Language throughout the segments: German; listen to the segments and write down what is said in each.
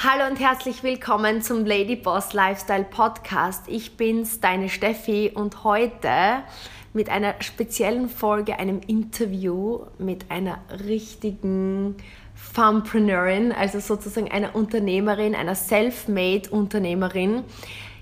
Hallo und herzlich willkommen zum Lady Boss Lifestyle Podcast. Ich bin's, deine Steffi und heute mit einer speziellen Folge, einem Interview mit einer richtigen Funpreneurin, also sozusagen einer Unternehmerin, einer Self-Made Unternehmerin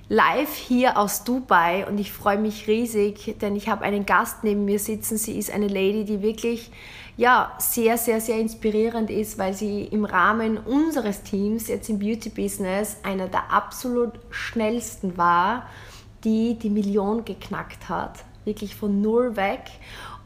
live hier aus Dubai und ich freue mich riesig, denn ich habe einen Gast neben mir sitzen. Sie ist eine Lady, die wirklich ja, sehr, sehr, sehr inspirierend ist, weil sie im Rahmen unseres Teams jetzt im Beauty Business einer der absolut schnellsten war, die die Million geknackt hat. Wirklich von null weg.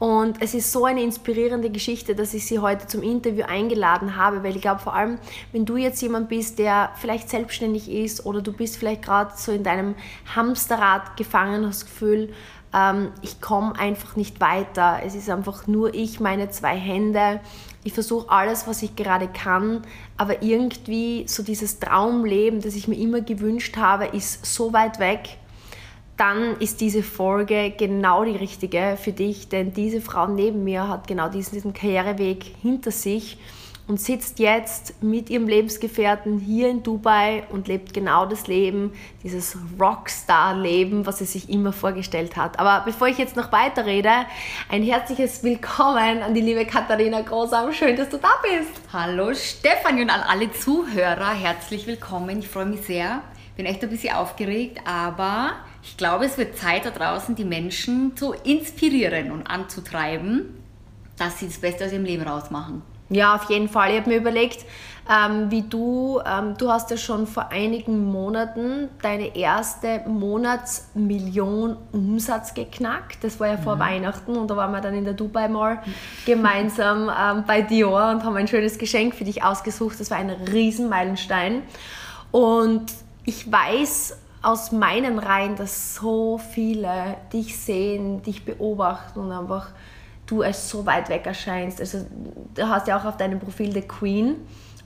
Und es ist so eine inspirierende Geschichte, dass ich sie heute zum Interview eingeladen habe, weil ich glaube, vor allem, wenn du jetzt jemand bist, der vielleicht selbstständig ist oder du bist vielleicht gerade so in deinem Hamsterrad gefangen, hast das Gefühl, ähm, ich komme einfach nicht weiter. Es ist einfach nur ich, meine zwei Hände. Ich versuche alles, was ich gerade kann, aber irgendwie so dieses Traumleben, das ich mir immer gewünscht habe, ist so weit weg dann ist diese Folge genau die richtige für dich, denn diese Frau neben mir hat genau diesen, diesen Karriereweg hinter sich und sitzt jetzt mit ihrem Lebensgefährten hier in Dubai und lebt genau das Leben, dieses Rockstar-Leben, was sie sich immer vorgestellt hat. Aber bevor ich jetzt noch weiter rede, ein herzliches Willkommen an die liebe Katharina Großam. Schön, dass du da bist. Hallo Stefanie und an alle Zuhörer, herzlich willkommen. Ich freue mich sehr. Bin echt ein bisschen aufgeregt, aber ich glaube, es wird Zeit da draußen, die Menschen zu inspirieren und anzutreiben, dass sie das Beste aus ihrem Leben rausmachen. Ja, auf jeden Fall. Ich habe mir überlegt, ähm, wie du, ähm, du hast ja schon vor einigen Monaten deine erste Monatsmillion Umsatz geknackt. Das war ja vor mhm. Weihnachten und da waren wir dann in der Dubai Mall gemeinsam ähm, bei Dior und haben ein schönes Geschenk für dich ausgesucht. Das war ein Riesenmeilenstein. Und ich weiß aus meinen Reihen, dass so viele dich sehen, dich beobachten und einfach du als so weit weg erscheinst. Also du hast ja auch auf deinem Profil The Queen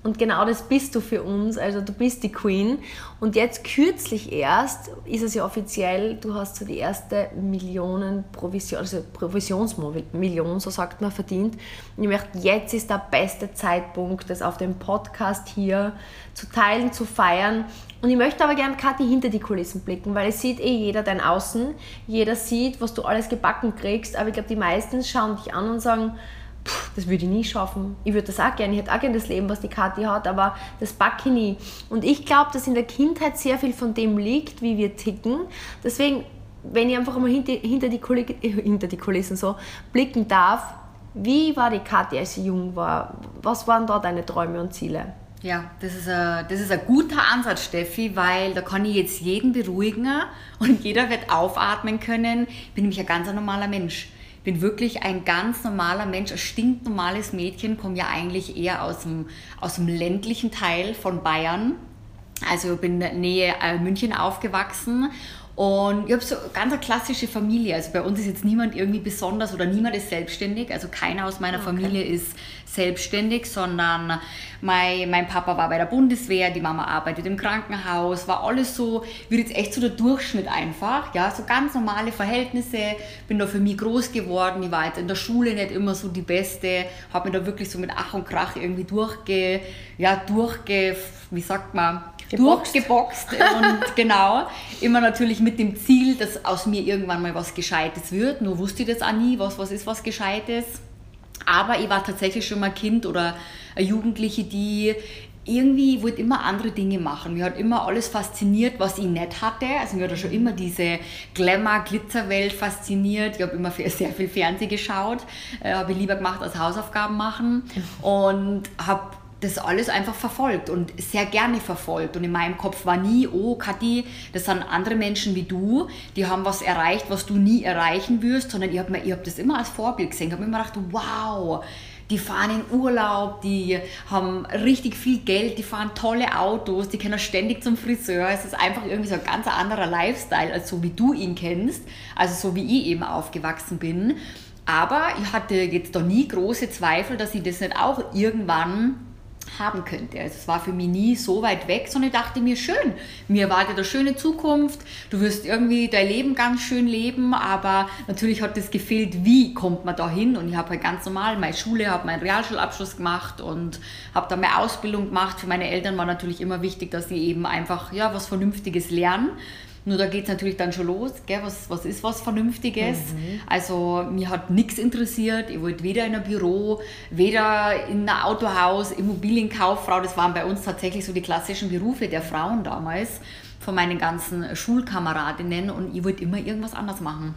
und genau das bist du für uns. Also du bist die Queen. Und jetzt kürzlich erst ist es ja offiziell, du hast so die erste Millionen Provision, also Provisionsmillion, so sagt man, verdient. Und ich möchte, jetzt ist der beste Zeitpunkt, das auf dem Podcast hier zu teilen, zu feiern. Und ich möchte aber gerne, Kathi, hinter die Kulissen blicken, weil es sieht eh jeder dein Außen. Jeder sieht, was du alles gebacken kriegst. Aber ich glaube, die meisten schauen dich an und sagen, das würde ich nie schaffen. Ich würde das auch gerne. Ich hätte auch gerne das Leben, was die Kathi hat, aber das backe ich nie. Und ich glaube, dass in der Kindheit sehr viel von dem liegt, wie wir ticken. Deswegen, wenn ich einfach mal hinter, die, Kulissen, hinter die Kulissen so blicken darf, wie war die Kathi, als sie jung war? Was waren da deine Träume und Ziele? Ja, das ist, ein, das ist ein guter Ansatz, Steffi, weil da kann ich jetzt jeden beruhigen und jeder wird aufatmen können. Ich bin nämlich ein ganz normaler Mensch bin wirklich ein ganz normaler Mensch, ein stinknormales Mädchen, komme ja eigentlich eher aus dem, aus dem ländlichen Teil von Bayern. Also bin in der Nähe äh, München aufgewachsen und ich habe so ganz eine klassische Familie. Also bei uns ist jetzt niemand irgendwie besonders oder niemand ist selbstständig. Also keiner aus meiner okay. Familie ist selbstständig, sondern mein, mein Papa war bei der Bundeswehr, die Mama arbeitet im Krankenhaus, war alles so, wird jetzt echt so der Durchschnitt einfach. Ja, so ganz normale Verhältnisse. Bin da für mich groß geworden. Ich war jetzt in der Schule nicht immer so die Beste. Habe mir da wirklich so mit Ach und Krach irgendwie durchge, ja, durchge, wie sagt man, Geboxt. durchgeboxt und genau, immer natürlich mit dem Ziel, dass aus mir irgendwann mal was Gescheites wird. Nur wusste ich das auch nie, was, was ist was Gescheites. Aber ich war tatsächlich schon mal Kind oder eine Jugendliche, die irgendwie wollte immer andere Dinge machen. Mir hat immer alles fasziniert, was ich nicht hatte. Also mir hat schon immer diese Glamour-Glitzerwelt fasziniert. Ich habe immer sehr viel Fernsehen geschaut, äh, habe ich lieber gemacht als Hausaufgaben machen und habe das alles einfach verfolgt und sehr gerne verfolgt. Und in meinem Kopf war nie, oh Kathi, das sind andere Menschen wie du, die haben was erreicht, was du nie erreichen wirst, sondern ich habe hab das immer als Vorbild gesehen. Ich habe immer gedacht, wow, die fahren in Urlaub, die haben richtig viel Geld, die fahren tolle Autos, die können ständig zum Friseur. Es ist einfach irgendwie so ein ganz anderer Lifestyle, als so wie du ihn kennst, also so wie ich eben aufgewachsen bin. Aber ich hatte jetzt doch nie große Zweifel, dass ich das nicht auch irgendwann haben könnte. Also es war für mich nie so weit weg, sondern ich dachte mir, schön, mir erwartet eine schöne Zukunft, du wirst irgendwie dein Leben ganz schön leben, aber natürlich hat es gefehlt, wie kommt man da hin und ich habe halt ganz normal meine Schule, habe meinen Realschulabschluss gemacht und habe dann meine Ausbildung gemacht. Für meine Eltern war natürlich immer wichtig, dass sie eben einfach ja, was Vernünftiges lernen. Nur da geht es natürlich dann schon los, gell? Was, was ist was Vernünftiges? Mhm. Also mir hat nichts interessiert. Ich wollte weder in ein Büro, weder in ein Autohaus, Immobilienkauffrau. Das waren bei uns tatsächlich so die klassischen Berufe der Frauen damals, von meinen ganzen Schulkameradinnen. Und ich wollte immer irgendwas anders machen.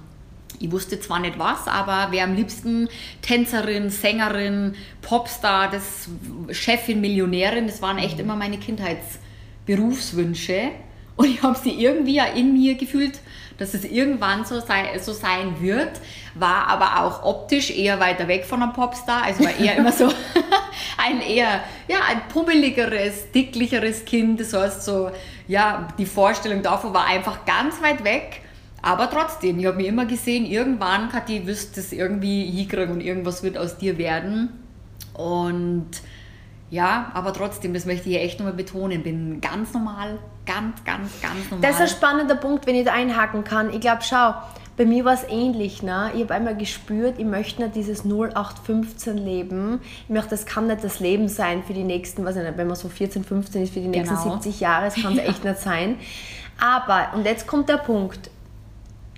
Ich wusste zwar nicht was, aber wer am liebsten Tänzerin, Sängerin, Popstar, das Chefin, Millionärin, das waren echt mhm. immer meine Kindheitsberufswünsche. Und ich habe sie irgendwie ja in mir gefühlt, dass es irgendwann so, sei, so sein wird, war aber auch optisch eher weiter weg von einem Popstar, also war eher immer so ein eher, ja, ein pummeligeres, dicklicheres Kind, das heißt so, ja, die Vorstellung davon war einfach ganz weit weg, aber trotzdem, ich habe mir immer gesehen, irgendwann, Kathi, wirst du es irgendwie hinkriegen und irgendwas wird aus dir werden. Und ja, aber trotzdem, das möchte ich hier echt nochmal betonen, bin ganz normal, ganz, ganz, ganz normal. Das ist ein spannender Punkt, wenn ich da einhaken kann. Ich glaube, schau, bei mir war es ähnlich. Ne? Ich habe einmal gespürt, ich möchte nicht dieses 0815 leben. Ich möchte, das kann nicht das Leben sein für die nächsten, was ich nicht, wenn man so 14, 15 ist, für die nächsten genau. 70 Jahre, das kann es ja. echt nicht sein. Aber, und jetzt kommt der Punkt,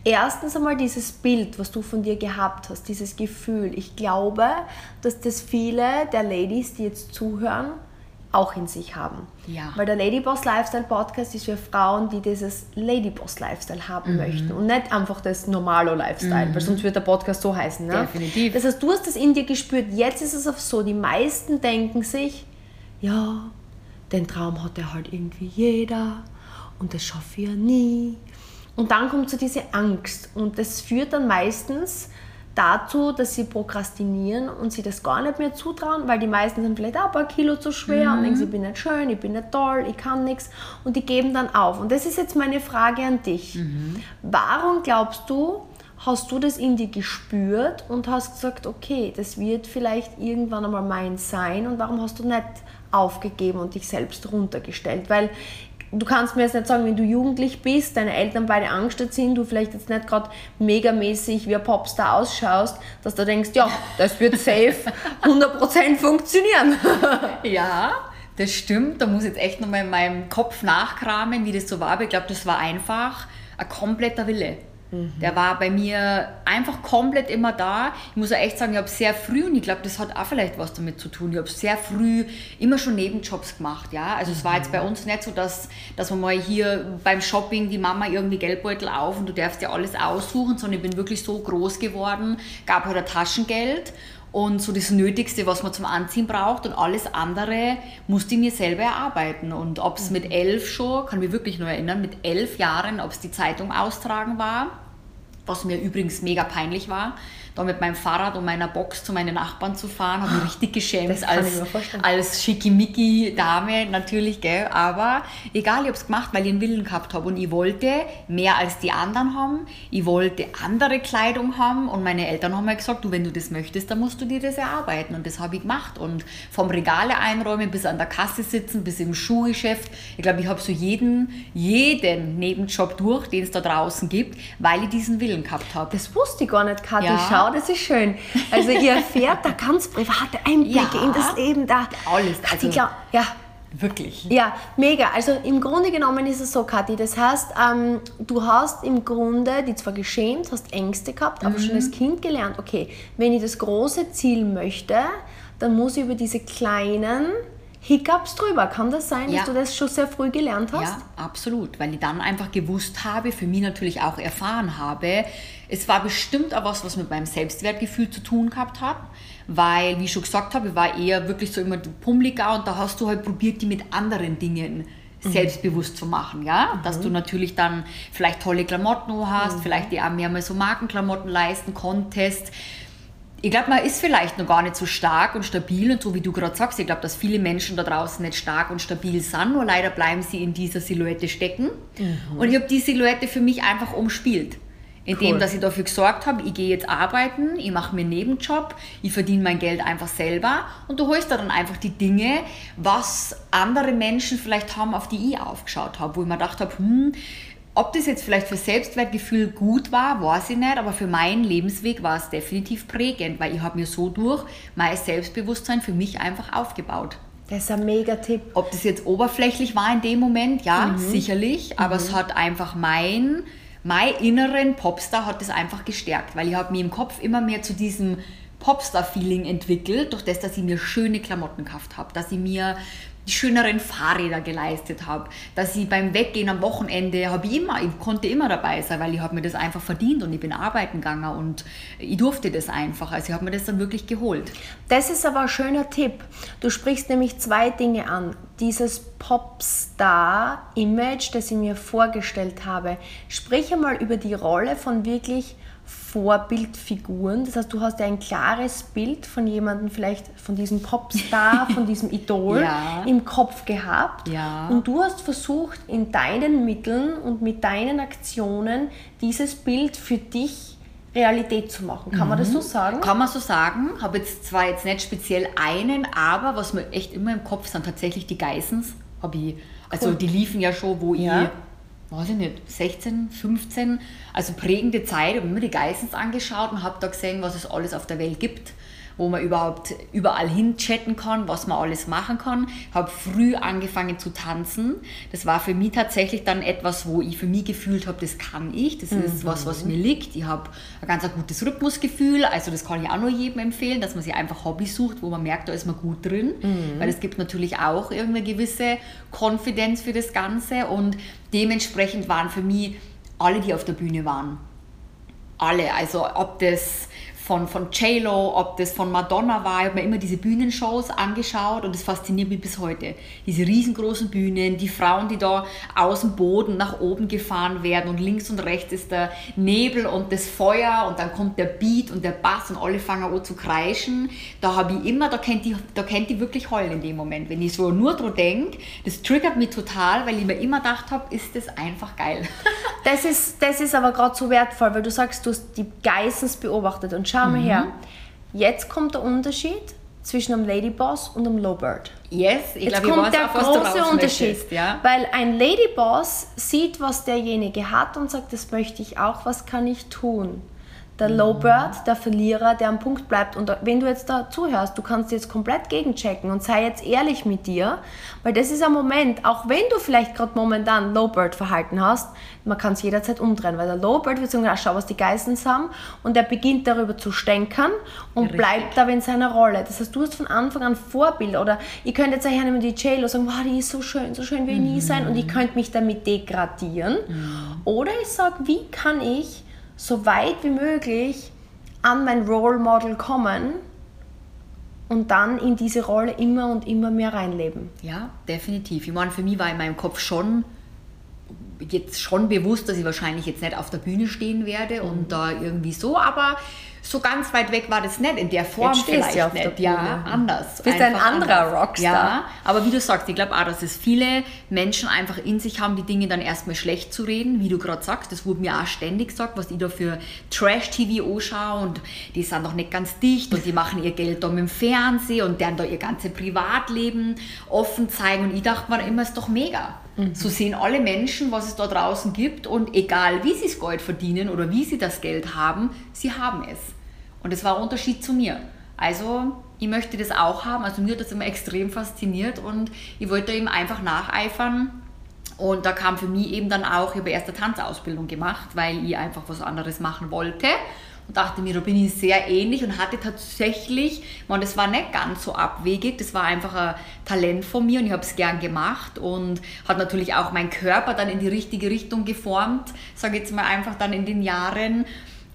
erstens einmal dieses Bild, was du von dir gehabt hast, dieses Gefühl. Ich glaube, dass das viele der Ladies, die jetzt zuhören, auch in sich haben. Ja. Weil der Ladyboss Lifestyle Podcast ist für Frauen, die dieses Ladyboss Lifestyle haben mhm. möchten und nicht einfach das normale Lifestyle, mhm. weil sonst wird der Podcast so heißen. Ne? Definitiv. Das heißt, du hast das in dir gespürt. Jetzt ist es auch so, die meisten denken sich, ja, den Traum hat ja halt irgendwie jeder und das schaffe ich ja nie und dann kommt so diese Angst und das führt dann meistens dazu, dass sie prokrastinieren und sie das gar nicht mehr zutrauen, weil die meisten sind vielleicht auch ein paar Kilo zu schwer mhm. und denken, ich bin nicht schön, ich bin nicht toll, ich kann nichts und die geben dann auf. Und das ist jetzt meine Frage an dich. Mhm. Warum glaubst du, hast du das in dir gespürt und hast gesagt, okay, das wird vielleicht irgendwann einmal mein sein und warum hast du nicht aufgegeben und dich selbst runtergestellt? Weil du kannst mir jetzt nicht sagen, wenn du jugendlich bist, deine Eltern beide angestellt sind, du vielleicht jetzt nicht gerade megamäßig wie ein Popstar ausschaust, dass du denkst, ja, das wird safe 100% funktionieren. ja, das stimmt. Da muss ich jetzt echt nochmal in meinem Kopf nachkramen, wie das so war. Aber ich glaube, das war einfach ein kompletter Wille. Mhm. Der war bei mir einfach komplett immer da. Ich muss auch echt sagen, ich habe sehr früh, und ich glaube, das hat auch vielleicht was damit zu tun, ich habe sehr früh immer schon Nebenjobs gemacht. Ja? Also es war jetzt bei uns nicht so, dass, dass man mal hier beim Shopping die Mama irgendwie Geldbeutel auf und du darfst dir alles aussuchen, sondern ich bin wirklich so groß geworden, gab halt ein Taschengeld und so das Nötigste, was man zum Anziehen braucht und alles andere musste ich mir selber erarbeiten. Und ob es mit mhm. elf schon, kann mich wirklich nur erinnern, mit elf Jahren, ob es die Zeitung austragen war, was mir übrigens mega peinlich war, da mit meinem Fahrrad und meiner Box zu meinen Nachbarn zu fahren, habe mich richtig geschämt als, als Schickimicki-Dame natürlich, gell? aber egal, ich habe es gemacht, weil ich einen Willen gehabt habe und ich wollte mehr als die anderen haben, ich wollte andere Kleidung haben. Und meine Eltern haben mir gesagt, du, wenn du das möchtest, dann musst du dir das erarbeiten. Und das habe ich gemacht. Und vom Regale einräumen bis an der Kasse sitzen, bis im Schuhgeschäft, ich glaube, ich habe so jeden, jeden Nebenjob durch, den es da draußen gibt, weil ich diesen Willen gehabt habe. Das wusste ich gar nicht, Kathi, ja. schau das ist schön. Also ihr erfährt da ganz private Einblicke ja, in das Leben da. Alles. Also, glaub, ja. Wirklich. Ja, mega. Also im Grunde genommen ist es so, Kathi. Das heißt, ähm, du hast im Grunde die zwar geschämt, hast Ängste gehabt, aber mhm. schon als Kind gelernt, okay, wenn ich das große Ziel möchte, dann muss ich über diese kleinen Hiccups drüber. Kann das sein, ja. dass du das schon sehr früh gelernt hast? Ja, absolut, weil ich dann einfach gewusst habe, für mich natürlich auch erfahren habe, es war bestimmt auch was, was mit meinem Selbstwertgefühl zu tun gehabt hat, weil, wie ich schon gesagt habe, ich war eher wirklich so immer pummeliger und da hast du halt probiert, die mit anderen Dingen mhm. selbstbewusst zu machen, ja, mhm. dass du natürlich dann vielleicht tolle Klamotten hast, mhm. vielleicht dir auch mehr mal so Markenklamotten leisten konntest, ich glaube, man ist vielleicht noch gar nicht so stark und stabil und so wie du gerade sagst, ich glaube, dass viele Menschen da draußen nicht stark und stabil sind, nur leider bleiben sie in dieser Silhouette stecken. Mhm. Und ich habe die Silhouette für mich einfach umspielt. Indem, Cool. dass ich dafür gesorgt habe, ich gehe jetzt arbeiten, ich mache mir einen Nebenjob, ich verdiene mein Geld einfach selber und du holst da dann einfach die Dinge, was andere Menschen vielleicht haben, auf die ich aufgeschaut habe, wo ich mir gedacht habe, hm, ob das jetzt vielleicht für Selbstwertgefühl gut war, weiß ich nicht, aber für meinen Lebensweg war es definitiv prägend, weil ich habe mir so durch mein Selbstbewusstsein für mich einfach aufgebaut. Das ist ein mega Tipp. Ob das jetzt oberflächlich war in dem Moment, ja, sicherlich, aber es hat einfach mein, mein inneren Popstar hat das einfach gestärkt, weil ich habe mir im Kopf immer mehr zu diesem Popstar-Feeling entwickelt, durch das, dass ich mir schöne Klamotten gekauft habe, dass ich mir die schöneren Fahrräder geleistet habe, dass ich beim Weggehen am Wochenende habe ich immer, ich konnte immer dabei sein, weil ich habe mir das einfach verdient und ich bin arbeiten gegangen und ich durfte das einfach, also ich habe mir das dann wirklich geholt. Das ist aber ein schöner Tipp. Du sprichst nämlich zwei Dinge an. Dieses Popstar-Image, das ich mir vorgestellt habe. Sprich einmal über die Rolle von wirklich Vorbildfiguren. Das heißt, du hast ja ein klares Bild von jemandem, vielleicht von diesem Popstar, von diesem Idol Ja. im Kopf gehabt. Ja. Und du hast versucht, in deinen Mitteln und mit deinen Aktionen dieses Bild für dich Realität zu machen. Kann man das so sagen? Kann man so sagen. Habe jetzt zwar jetzt nicht speziell einen, aber was mir echt immer im Kopf sind tatsächlich die Geissens. Habe ich, also Cool. die liefen ja schon, wo Ja. ich, weiß ich nicht, 16, 15, also prägende Zeit, habe mir die Geissens angeschaut und habe da gesehen, was es alles auf der Welt gibt wo man überhaupt überall hin chatten kann, was man alles machen kann. Habe früh angefangen zu tanzen. Das war für mich tatsächlich dann etwas, wo ich für mich gefühlt habe, das kann ich, das ist was, was mir liegt. Ich habe ein ganz ein gutes Rhythmusgefühl, also das kann ich auch nur jedem empfehlen, dass man sich einfach Hobby sucht, wo man merkt, da ist man gut drin, weil es gibt natürlich auch irgendeine gewisse Konfidenz für das Ganze und dementsprechend waren für mich alle, die auf der Bühne waren, alle. Also ob das von, von J-Lo, ob das von Madonna war, ich habe mir immer diese Bühnenshows angeschaut und das fasziniert mich bis heute. Diese riesengroßen Bühnen, die Frauen, die da aus dem Boden nach oben gefahren werden und links und rechts ist der Nebel und das Feuer und dann kommt der Beat und der Bass und alle fangen an zu kreischen. Da habe ich immer, da kennt die, da kennt die wirklich heulen in dem Moment. Wenn ich so nur dran denke, das triggert mich total, weil ich mir immer gedacht habe, ist das einfach geil. Das ist, das ist aber gerade so wertvoll, weil du sagst, du hast die Geissens beobachtet. Und schau Mhm. mal her, jetzt kommt der Unterschied zwischen einem Ladyboss und einem Lowbird. Yes, ich Jetzt glaube, ich kommt weiß der auch, große Unterschied. möchtest, ja? Weil ein Ladyboss sieht, was derjenige hat und sagt, das möchte ich auch, was kann ich tun? Der Lowbird, der Verlierer, der am Punkt bleibt. Und wenn du jetzt da zuhörst, du kannst jetzt komplett gegenchecken und sei jetzt ehrlich mit dir, weil das ist ein Moment, auch wenn du vielleicht gerade momentan Lowbird-Verhalten hast, man kann es jederzeit umdrehen, weil der Lowbird wird sagen, ah, schau, was die Geissens haben und er beginnt darüber zu stänkern und Richtig. bleibt aber in seiner Rolle. Das heißt, du hast von Anfang an Vorbilder oder ihr könnt jetzt auch hernehmen die J-Lo sagen, wow, die ist so schön, so schön will ich nie sein und ich könnte mich damit degradieren. Oder ich sage, wie kann ich so weit wie möglich an mein Role Model kommen und dann in diese Rolle immer und immer mehr reinleben. Ja, definitiv. Ich meine, für mich war in meinem Kopf schon jetzt schon bewusst, dass ich wahrscheinlich jetzt nicht auf der Bühne stehen werde Mhm. und da irgendwie so, aber so ganz weit weg war das nicht in der Form Jetzt du vielleicht der nicht. Ja, anders. Bist ein anderer anders. Rockstar. Ja, aber wie du sagst, ich glaube auch, dass es viele Menschen einfach in sich haben, die Dinge dann erstmal schlecht zu reden, wie du gerade sagst. Das wurde mir auch ständig gesagt, was ich da für Trash-TV anschaue und die sind doch nicht ganz dicht und die machen ihr Geld da mit dem Fernsehen und deren da ihr ganzes Privatleben offen zeigen. Und ich dachte mir immer, ist doch mega. So sehen alle Menschen, was es da draußen gibt und egal wie sie das Geld verdienen oder wie sie das Geld haben, sie haben es. Und das war ein Unterschied zu mir. Also ich möchte das auch haben. Also mir hat das immer extrem fasziniert und ich wollte ihm einfach nacheifern. Und da kam für mich eben dann auch, ich habe erst eine Tanzausbildung gemacht, weil ich einfach was anderes machen wollte. Und dachte mir, da bin ich sehr ähnlich und hatte tatsächlich, man, das war nicht ganz so abwegig, das war einfach ein Talent von mir und ich habe es gern gemacht und hat natürlich auch meinen Körper dann in die richtige Richtung geformt, sage ich jetzt mal einfach dann in den Jahren.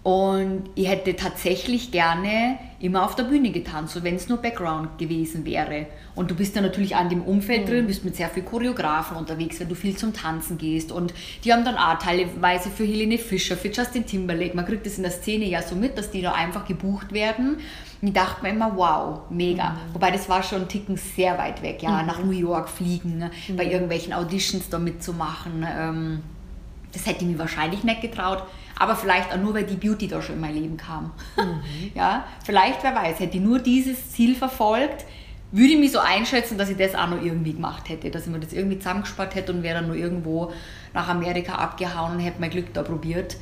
Und ich hätte tatsächlich gerne immer auf der Bühne getan, so wenn es nur Background gewesen wäre. Und du bist ja natürlich an dem Umfeld drin, bist mit sehr viel Choreografen unterwegs, wenn du viel zum Tanzen gehst. Und die haben dann auch teilweise für Helene Fischer, für Justin Timberlake, man kriegt das in der Szene ja so mit, dass die da einfach gebucht werden. Und ich dachte mir immer, wow, mega. Wobei das war schon einen Ticken sehr weit weg, ja, nach New York fliegen, bei irgendwelchen Auditions da mitzumachen. Ähm, das hätte ich mir wahrscheinlich nicht getraut. Aber vielleicht auch nur, weil die Beauty da schon in mein Leben kam. Mhm. Ja, vielleicht, wer weiß, hätte ich nur dieses Ziel verfolgt, würde ich mich so einschätzen, dass ich das auch noch irgendwie gemacht hätte, dass ich mir das irgendwie zusammengespart hätte und wäre dann nur irgendwo nach Amerika abgehauen und hätte mein Glück da probiert.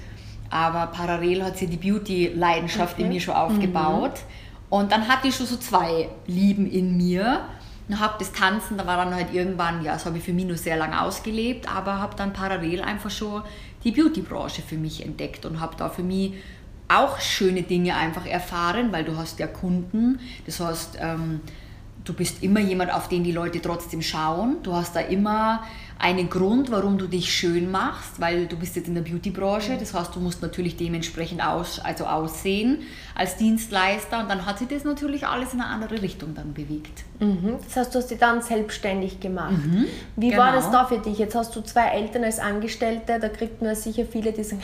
Aber parallel hat sich die Beauty-Leidenschaft okay. in mir schon aufgebaut. Mhm. Und dann hatte ich schon so zwei Lieben in mir. Und habe das Tanzen, da war dann halt irgendwann, ja, das habe ich für mich nur sehr lange ausgelebt, aber habe dann parallel einfach schon die Beauty-Branche für mich entdeckt und habe da für mich auch schöne Dinge einfach erfahren, weil du hast ja Kunden, das heißt, ähm, du bist immer jemand, auf den die Leute trotzdem schauen. Du hast da immer einen Grund, warum du dich schön machst, weil du bist jetzt in der Beauty-Branche. Das heißt, du musst natürlich dementsprechend aus, also aussehen als Dienstleister. Und dann hat sich das natürlich alles in eine andere Richtung dann bewegt. Mhm. Das heißt, du hast dich dann selbstständig gemacht. Mhm. Wie genau. war das da für dich? Jetzt hast du zwei Eltern als Angestellte. Da kriegt man sicher viele, die sagen,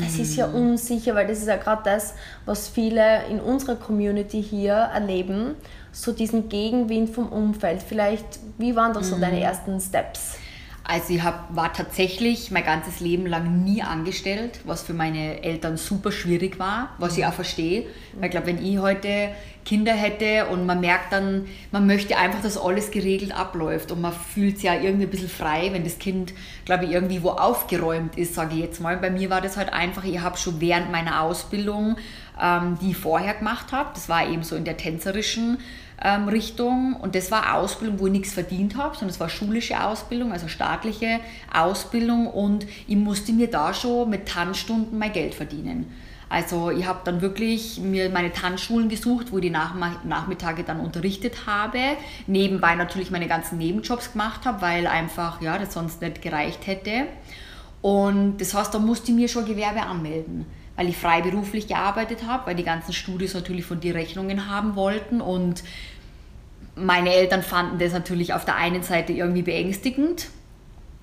das ist ja mhm. unsicher, weil das ist ja gerade das, was viele in unserer Community hier erleben so diesen Gegenwind vom Umfeld? Vielleicht, wie waren das so deine mhm. ersten Steps? Also ich hab, war tatsächlich mein ganzes Leben lang nie angestellt, was für meine Eltern super schwierig war, was ich auch verstehe. Weil ich glaube, wenn ich heute Kinder hätte und man merkt dann, man möchte einfach, dass alles geregelt abläuft und man fühlt sich ja irgendwie ein bisschen frei, wenn das Kind, glaube ich, irgendwie wo aufgeräumt ist, sage ich jetzt mal. Bei mir war das halt einfach, ich habe schon während meiner Ausbildung, ähm, die ich vorher gemacht habe, das war eben so in der tänzerischen ähm, Richtung. Und das war Ausbildung, wo ich nichts verdient habe, sondern es war schulische Ausbildung, also staatliche Ausbildung. Und ich musste mir da schon mit Tanzstunden mein Geld verdienen. Also ich habe dann wirklich mir meine Tanzschulen gesucht, wo ich die Nachmittage dann unterrichtet habe. Nebenbei natürlich meine ganzen Nebenjobs gemacht habe, weil einfach ja, das sonst nicht gereicht hätte. Und das heißt, da musste ich mir schon Gewerbe anmelden weil ich freiberuflich gearbeitet habe, weil die ganzen Studios natürlich von dir Rechnungen haben wollten und meine Eltern fanden das natürlich auf der einen Seite irgendwie beängstigend.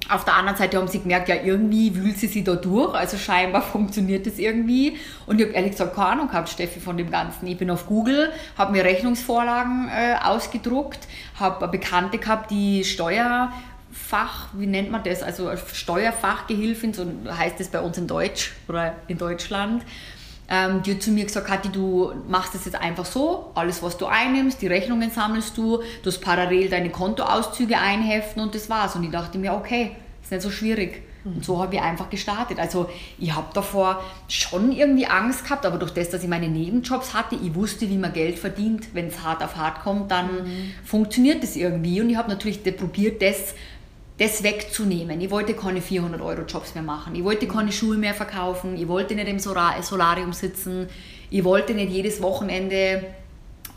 Auf der anderen Seite haben sie gemerkt, ja, irgendwie wühlt sie sich da durch, also scheinbar funktioniert das irgendwie. Und ich habe ehrlich gesagt keine Ahnung gehabt, Steffi, von dem Ganzen. Ich bin auf Google, habe mir Rechnungsvorlagen äh, ausgedruckt, habe Bekannte gehabt, die Steuer Fach, wie nennt man das? Also Steuerfachgehilfin, so heißt es bei uns in Deutsch oder in Deutschland. Ähm, die hat zu mir gesagt, Kathi, du machst das jetzt einfach so, alles was du einnimmst, die Rechnungen sammelst du, du hast parallel deine Kontoauszüge einheften und das war's. Und ich dachte mir, okay, ist nicht so schwierig. Und so habe ich einfach gestartet. Also ich habe davor schon irgendwie Angst gehabt, aber durch das, dass ich meine Nebenjobs hatte, ich wusste, wie man Geld verdient. Wenn es hart auf hart kommt, dann mhm. funktioniert das irgendwie. Und ich habe natürlich probiert, das das wegzunehmen. Ich wollte keine 400 Euro Jobs mehr machen. Ich wollte keine Schuhe mehr verkaufen. Ich wollte nicht im Solarium sitzen. Ich wollte nicht jedes Wochenende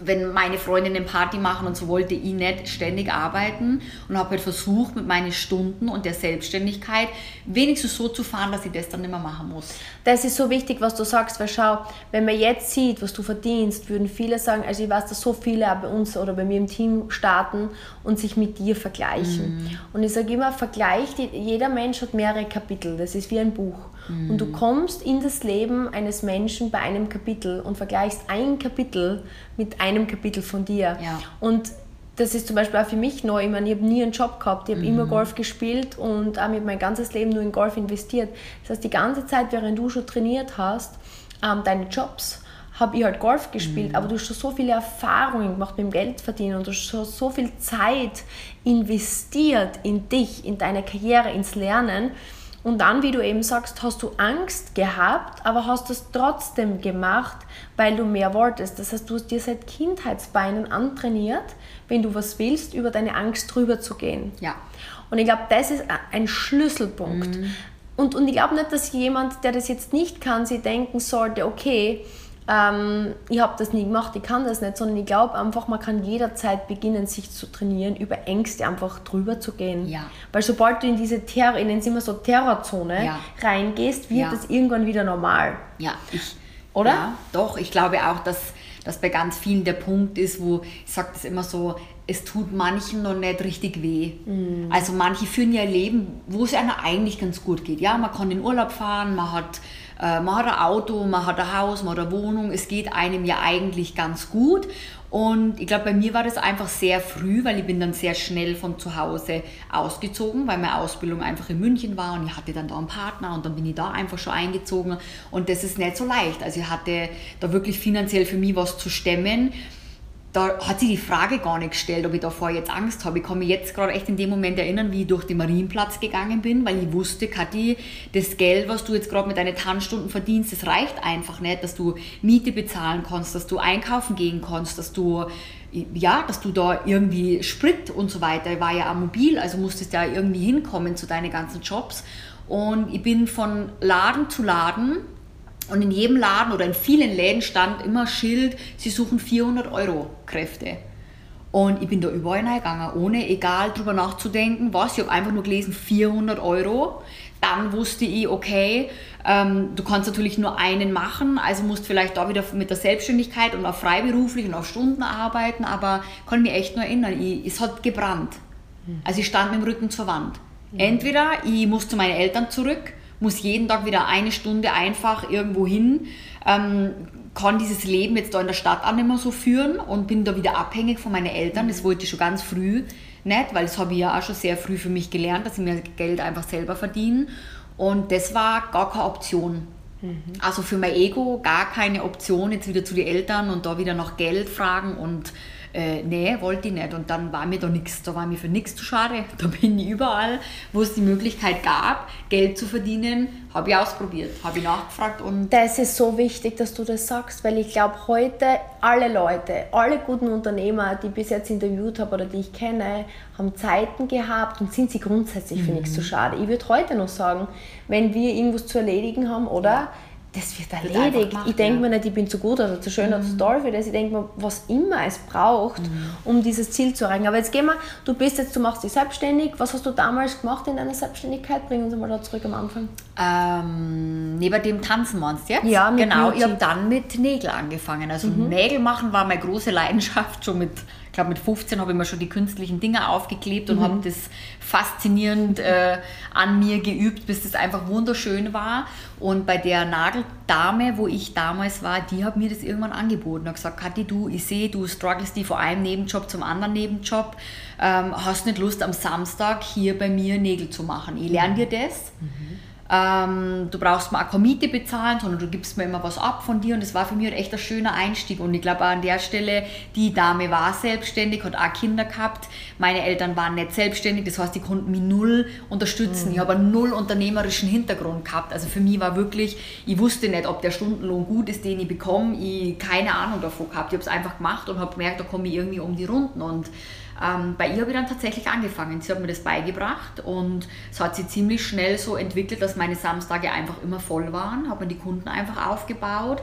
wenn meine Freundinnen Party machen und so wollte ich nicht ständig arbeiten und habe halt versucht mit meinen Stunden und der Selbstständigkeit wenigstens so zu fahren, dass ich das dann nicht mehr machen muss. Das ist so wichtig, was du sagst, weil schau, wenn man jetzt sieht, was du verdienst, würden viele sagen, also ich weiß, dass so viele auch bei uns oder bei mir im Team starten und sich mit dir vergleichen. Mhm. Und ich sage immer, Vergleich, jeder Mensch hat mehrere Kapitel, das ist wie ein Buch. Mhm. Und du kommst in das Leben eines Menschen bei einem Kapitel und vergleichst ein Kapitel mit einem Kapitel von dir. Ja. Und das ist zum Beispiel auch für mich neu. Ich meine, ich habe nie einen Job gehabt. Ich habe mhm. immer Golf gespielt und auch mit mein ganzes Leben nur in Golf investiert. Das heißt, die ganze Zeit, während du schon trainiert hast, ähm, deine Jobs, habe ich halt Golf gespielt, mhm. aber du hast schon so viele Erfahrungen gemacht mit dem Geldverdienen und du hast schon so viel Zeit investiert in dich, in deine Karriere, ins Lernen. Und dann, wie du eben sagst, hast du Angst gehabt, aber hast es trotzdem gemacht, weil du mehr wolltest. Das heißt, du hast dir seit Kindheitsbeinen antrainiert, wenn du was willst, über deine Angst drüber zu gehen. Ja. Und ich glaube, das ist ein Schlüsselpunkt. Mhm. Und, und ich glaube nicht, dass jemand, der das jetzt nicht kann, sich denken sollte, okay, ähm, ich habe das nie gemacht, ich kann das nicht, sondern ich glaube einfach, man kann jederzeit beginnen, sich zu trainieren, über Ängste einfach drüber zu gehen. Ja. Weil sobald du in diese Terror, es immer so Terrorzone ja. reingehst, wird ja. das irgendwann wieder normal. Ja, ich, oder? Ja, doch, ich glaube auch, dass das bei ganz vielen der Punkt ist, wo ich sage das immer so, es tut manchen noch nicht richtig weh. Mhm. Also manche führen ja ein Leben, wo es einer eigentlich ganz gut geht. Ja, man kann in Urlaub fahren, man hat man hat ein Auto, man hat ein Haus, man hat eine Wohnung, es geht einem ja eigentlich ganz gut. Und ich glaube, bei mir war das einfach sehr früh, weil ich bin dann sehr schnell von zu Hause ausgezogen, weil meine Ausbildung einfach in München war und ich hatte dann da einen Partner und dann bin ich da einfach schon eingezogen. Und das ist nicht so leicht. Also ich hatte da wirklich finanziell für mich was zu stemmen da hat sich die Frage gar nicht gestellt, ob ich davor jetzt Angst habe. Ich kann mich jetzt gerade echt in dem Moment erinnern, wie ich durch den Marienplatz gegangen bin, weil ich wusste, Kathi, das Geld, was du jetzt gerade mit deinen Tanzstunden verdienst, das reicht einfach nicht, dass du Miete bezahlen kannst, dass du einkaufen gehen kannst, dass du ja, dass du da irgendwie Sprit und so weiter, ich war ja auch mobil, also musstest ja irgendwie hinkommen zu deinen ganzen Jobs. Und ich bin von Laden zu Laden und in jedem Laden oder in vielen Läden stand immer Schild, sie suchen 400 Euro Kräfte. Und ich bin da überall reingegangen, ohne egal drüber nachzudenken, was. Ich habe einfach nur gelesen, 400 Euro. Dann wusste ich, okay, ähm, du kannst natürlich nur einen machen, also musst vielleicht da wieder mit der Selbstständigkeit und auch freiberuflich und auf Stunden arbeiten, aber kann mich echt nur erinnern, ich, es hat gebrannt. Also ich stand mit dem Rücken zur Wand. Entweder ich muss zu meinen Eltern zurück muss jeden Tag wieder eine Stunde einfach irgendwo hin, ähm, kann dieses Leben jetzt da in der Stadt auch nicht mehr so führen und bin da wieder abhängig von meinen Eltern. Das wollte ich schon ganz früh nicht, weil das habe ich ja auch schon sehr früh für mich gelernt, dass ich mir Geld einfach selber verdiene. Und das war gar keine Option. Mhm. Also für mein Ego gar keine Option, jetzt wieder zu den Eltern und da wieder nach Geld fragen und äh, nee, wollte ich nicht. Und dann war mir da nichts, da war mir für nichts zu schade. Da bin ich überall, wo es die Möglichkeit gab, Geld zu verdienen, habe ich ausprobiert, habe ich nachgefragt und... Das ist so wichtig, dass du das sagst, weil ich glaube, heute alle Leute, alle guten Unternehmer, die ich bis jetzt interviewt habe oder die ich kenne, haben Zeiten gehabt und sind sie grundsätzlich für mhm. nichts zu schade. Ich würde heute noch sagen, wenn wir irgendwas zu erledigen haben, oder... Ja das wird erledigt. Gemacht, ich denke ja. mir nicht, ich bin zu gut oder zu schön mhm. oder zu toll für das. Ich denke mir, was immer es braucht, mhm. um dieses Ziel zu erreichen. Aber jetzt gehen wir, du bist jetzt, du machst dich selbstständig. Was hast du damals gemacht in deiner Selbstständigkeit? Bring uns mal da zurück am Anfang. Ähm, neben dem Tanzen meinst du jetzt? Ja, mit Genau, Beauty. ich habe dann mit Nägel angefangen. Also mhm. Nägel machen war meine große Leidenschaft schon mit glaube mit 15 habe ich mir schon die künstlichen Dinge aufgeklebt und mhm. habe das faszinierend äh, an mir geübt, bis das einfach wunderschön war. Und bei der Nageldame, wo ich damals war, die hat mir das irgendwann angeboten. Hat gesagt, Kathi, du, ich sehe, du struggles die vor einem Nebenjob zum anderen Nebenjob. Ähm, hast nicht Lust am Samstag hier bei mir Nägel zu machen? Ich lerne dir das. Mhm ähm, du brauchst mal keine Miete bezahlen, sondern du gibst mir immer was ab von dir und das war für mich echt ein schöner Einstieg. Und ich glaube an der Stelle, die Dame war selbstständig, hat auch Kinder gehabt, meine Eltern waren nicht selbstständig, das heißt, die konnten mich null unterstützen, mhm. ich habe einen null unternehmerischen Hintergrund gehabt, also für mich war wirklich, ich wusste nicht, ob der Stundenlohn gut ist, den ich bekomme, ich keine Ahnung davon gehabt, ich habe es einfach gemacht und habe gemerkt, da komme ich irgendwie um die Runden. Und ähm, bei ihr habe ich dann tatsächlich angefangen. Sie hat mir das beigebracht und es hat sich ziemlich schnell so entwickelt, dass meine Samstage einfach immer voll waren. Habe mir die Kunden einfach aufgebaut,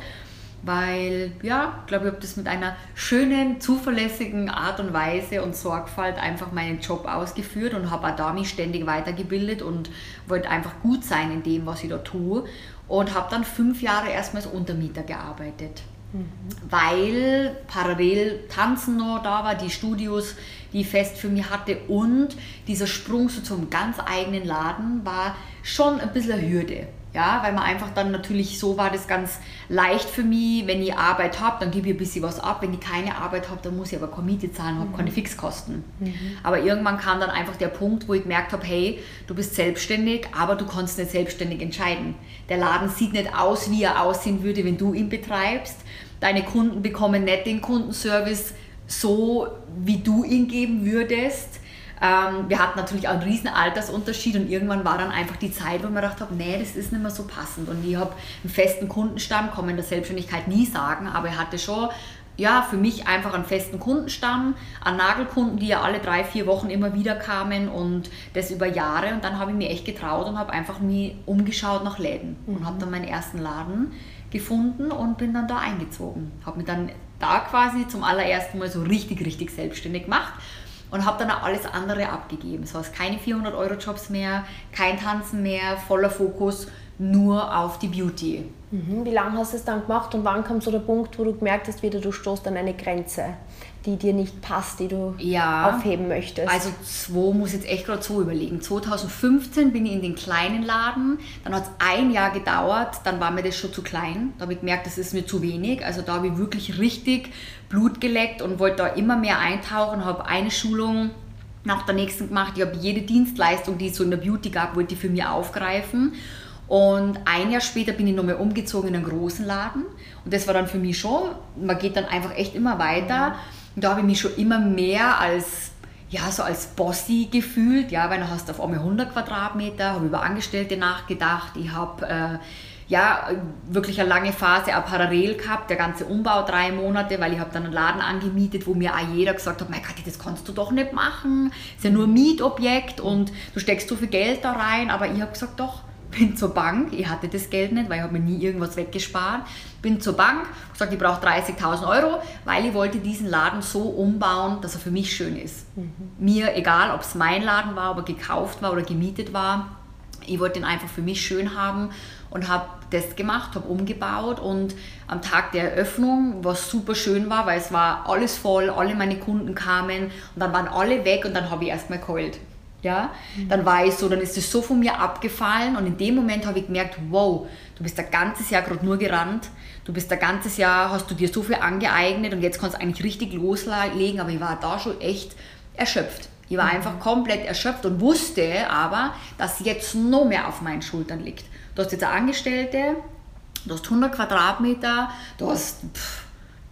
weil, ja, ich glaube, ich habe das mit einer schönen, zuverlässigen Art und Weise und Sorgfalt einfach meinen Job ausgeführt und habe auch da mich ständig weitergebildet und wollte einfach gut sein in dem, was ich da tue. Und habe dann fünf Jahre erstmal als Untermieter gearbeitet. Mhm. Weil parallel Tanzen noch da war, die Studios die fest für mich hatte. Und dieser Sprung so zum ganz eigenen Laden war schon ein bisschen eine Hürde. Ja, weil man einfach dann natürlich so war das ganz leicht für mich, wenn ich Arbeit habe, dann gebe ich ein bisschen was ab. Wenn ich keine Arbeit habe, dann muss ich aber keine Miete zahlen, habe mhm. keine Fixkosten. Mhm. Aber irgendwann kam dann einfach der Punkt, wo ich gemerkt habe, hey, du bist selbstständig, aber du kannst nicht selbstständig entscheiden. Der Laden sieht nicht aus, wie er aussehen würde, wenn du ihn betreibst. Deine Kunden bekommen nicht den Kundenservice, so, wie du ihn geben würdest. Ähm, wir hatten natürlich auch einen riesen Altersunterschied und irgendwann war dann einfach die Zeit, wo ich mir gedacht habe, nee, das ist nicht mehr so passend. Und ich habe einen festen Kundenstamm, kann man in der Selbstständigkeit nie sagen, aber er hatte schon ja, für mich einfach einen festen Kundenstamm, an Nagelkunden, die ja alle drei, vier Wochen immer wieder kamen und das über Jahre. Und dann habe ich mir echt getraut und habe einfach mir umgeschaut nach Läden mhm. und habe dann meinen ersten Laden gefunden und bin dann da eingezogen. Habe mich dann da quasi zum allerersten Mal so richtig, richtig selbstständig gemacht und habe dann auch alles andere abgegeben. Das heißt, keine 400 Euro Jobs mehr, kein Tanzen mehr, voller Fokus nur auf die Beauty. Mhm. Wie lange hast du es dann gemacht und wann kam so der Punkt, wo du gemerkt hast, wieder du stoßt an eine Grenze, die dir nicht passt, die du ja, aufheben möchtest? Also zwei muss jetzt echt gerade so überlegen. 2015 bin ich in den kleinen Laden, dann hat es ein Jahr gedauert, dann war mir das schon zu klein. Da habe ich gemerkt, das ist mir zu wenig. Also da habe ich wirklich richtig Blut geleckt und wollte da immer mehr eintauchen, habe eine Schulung nach der nächsten gemacht. Ich habe jede Dienstleistung, die es so in der Beauty gab, wollte ich für mich aufgreifen und ein Jahr später bin ich nochmal umgezogen in einen großen Laden. Und das war dann für mich schon, man geht dann einfach echt immer weiter. Und da habe ich mich schon immer mehr als, ja, so als Bossy gefühlt, ja, weil du hast auf einmal 100 Quadratmeter, habe über Angestellte nachgedacht. Ich habe, äh, ja, wirklich eine lange Phase auch parallel gehabt, der ganze Umbau drei Monate, weil ich habe dann einen Laden angemietet, wo mir auch jeder gesagt hat, mein Gott, das kannst du doch nicht machen, ist ja nur ein Mietobjekt und du steckst so viel Geld da rein, aber ich habe gesagt, doch, bin zur Bank, ich hatte das Geld nicht, weil ich habe mir nie irgendwas weggespart, bin zur Bank, gesagt, ich brauche 30.000 Euro, weil ich wollte diesen Laden so umbauen, dass er für mich schön ist. Mhm. Mir egal, ob es mein Laden war, ob er gekauft war oder gemietet war, ich wollte ihn einfach für mich schön haben und habe das gemacht, habe umgebaut und am Tag der Eröffnung, was super schön war, weil es war alles voll, alle meine Kunden kamen und dann waren alle weg und dann habe ich erstmal geheult ja, dann war ich so, dann ist es so von mir abgefallen und in dem Moment habe ich gemerkt, wow, du bist ein ganzes Jahr gerade nur gerannt, du bist ein ganzes Jahr, hast du dir so viel angeeignet und jetzt kannst du eigentlich richtig loslegen, aber ich war da schon echt erschöpft. Ich war mhm. einfach komplett erschöpft und wusste aber, dass jetzt noch mehr auf meinen Schultern liegt. Du hast jetzt eine Angestellte, du hast 100 Quadratmeter, du hast... Pff,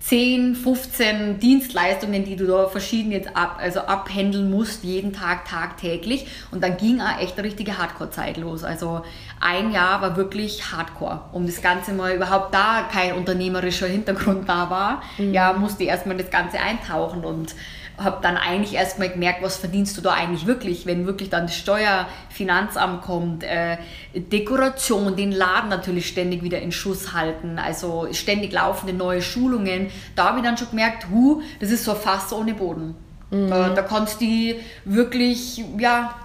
10, 15 Dienstleistungen, die du da verschieden jetzt ab, also abhändeln musst, jeden Tag, tagtäglich. Und dann ging auch echt eine richtige Hardcore-Zeit los. Also ein Jahr war wirklich Hardcore. Um das Ganze mal überhaupt da kein unternehmerischer Hintergrund da war, mhm. ja, musste ich erstmal das Ganze eintauchen und habe dann eigentlich erstmal gemerkt, was verdienst du da eigentlich wirklich, wenn wirklich dann das Steuerfinanzamt kommt, äh, Dekoration, den Laden natürlich ständig wieder in Schuss halten, also ständig laufende neue Schulungen. Da habe ich dann schon gemerkt, hu, das ist so fast ohne Boden. Mhm. Da, da kannst du wirklich, ja,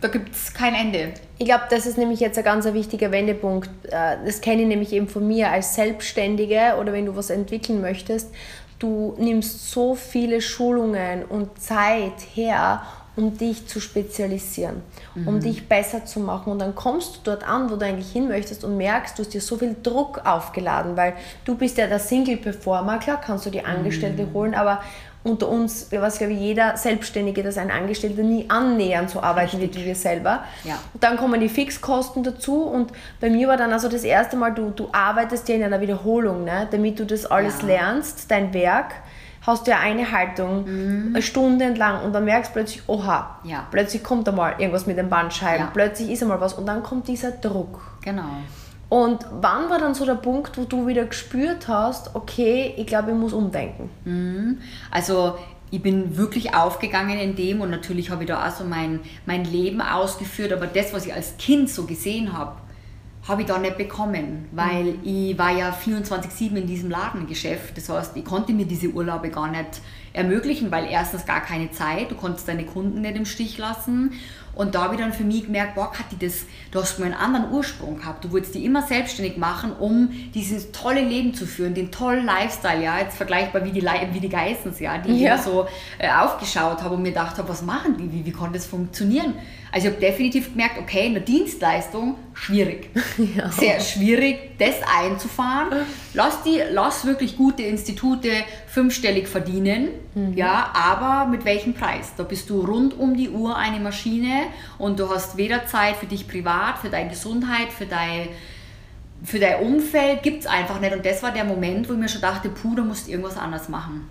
da gibt es kein Ende. Ich glaube, das ist nämlich jetzt ein ganz wichtiger Wendepunkt. Äh, das kenne ich nämlich eben von mir als Selbstständige oder wenn du was entwickeln möchtest. Du nimmst so viele Schulungen und Zeit her, um dich zu spezialisieren, mhm. um dich besser zu machen. Und dann kommst du dort an, wo du eigentlich hin möchtest und merkst, du hast dir so viel Druck aufgeladen, weil du bist ja der Single-Performer. Klar kannst du die Angestellte mhm. holen, aber unter uns, was glaube ich jeder Selbstständige, dass ein Angestellter nie annähernd so arbeiten Richtig. wird wie wir selber. Ja. Und dann kommen die Fixkosten dazu und bei mir war dann also das erste Mal, du, du arbeitest ja in einer Wiederholung, ne? damit du das alles ja. lernst, dein Werk, hast du ja eine Haltung, mhm. eine Stunde entlang und dann merkst du plötzlich, oha, ja. plötzlich kommt da mal irgendwas mit den Bandscheiben, plötzlich ist einmal was und dann kommt dieser Druck. Genau. Und wann war dann so der Punkt, wo du wieder gespürt hast, okay, ich glaube, ich muss umdenken? Mhm. Also ich bin wirklich aufgegangen in dem und natürlich habe ich da auch so mein, mein Leben ausgeführt, aber das, was ich als Kind so gesehen habe, habe ich da nicht bekommen, weil mhm. ich war ja 24-7 in diesem Ladengeschäft. Das heißt, ich konnte mir diese Urlaube gar nicht ermöglichen, weil erstens gar keine Zeit, du konntest deine Kunden nicht im Stich lassen und da habe ich dann für mich gemerkt, boah, Kathi, das, du hast mal einen anderen Ursprung gehabt. Du wolltest dich immer selbstständig machen, um dieses tolle Leben zu führen, den tollen Lifestyle, ja, jetzt vergleichbar wie die, wie die Geissens, ja, die ja. ich so äh, aufgeschaut habe und mir gedacht habe, was machen die, wie, wie konnte das funktionieren? Also ich habe definitiv gemerkt, okay, in der Dienstleistung schwierig. Ja. Sehr schwierig, das einzufahren. Lass, die, lass wirklich gute Institute fünfstellig verdienen, mhm. ja, aber mit welchem Preis? Da bist du rund um die Uhr eine Maschine und du hast weder Zeit für dich privat, für deine Gesundheit, für dein, für dein Umfeld, gibt es einfach nicht. Und das war der Moment, wo ich mir schon dachte, puh, da musst du irgendwas anders machen.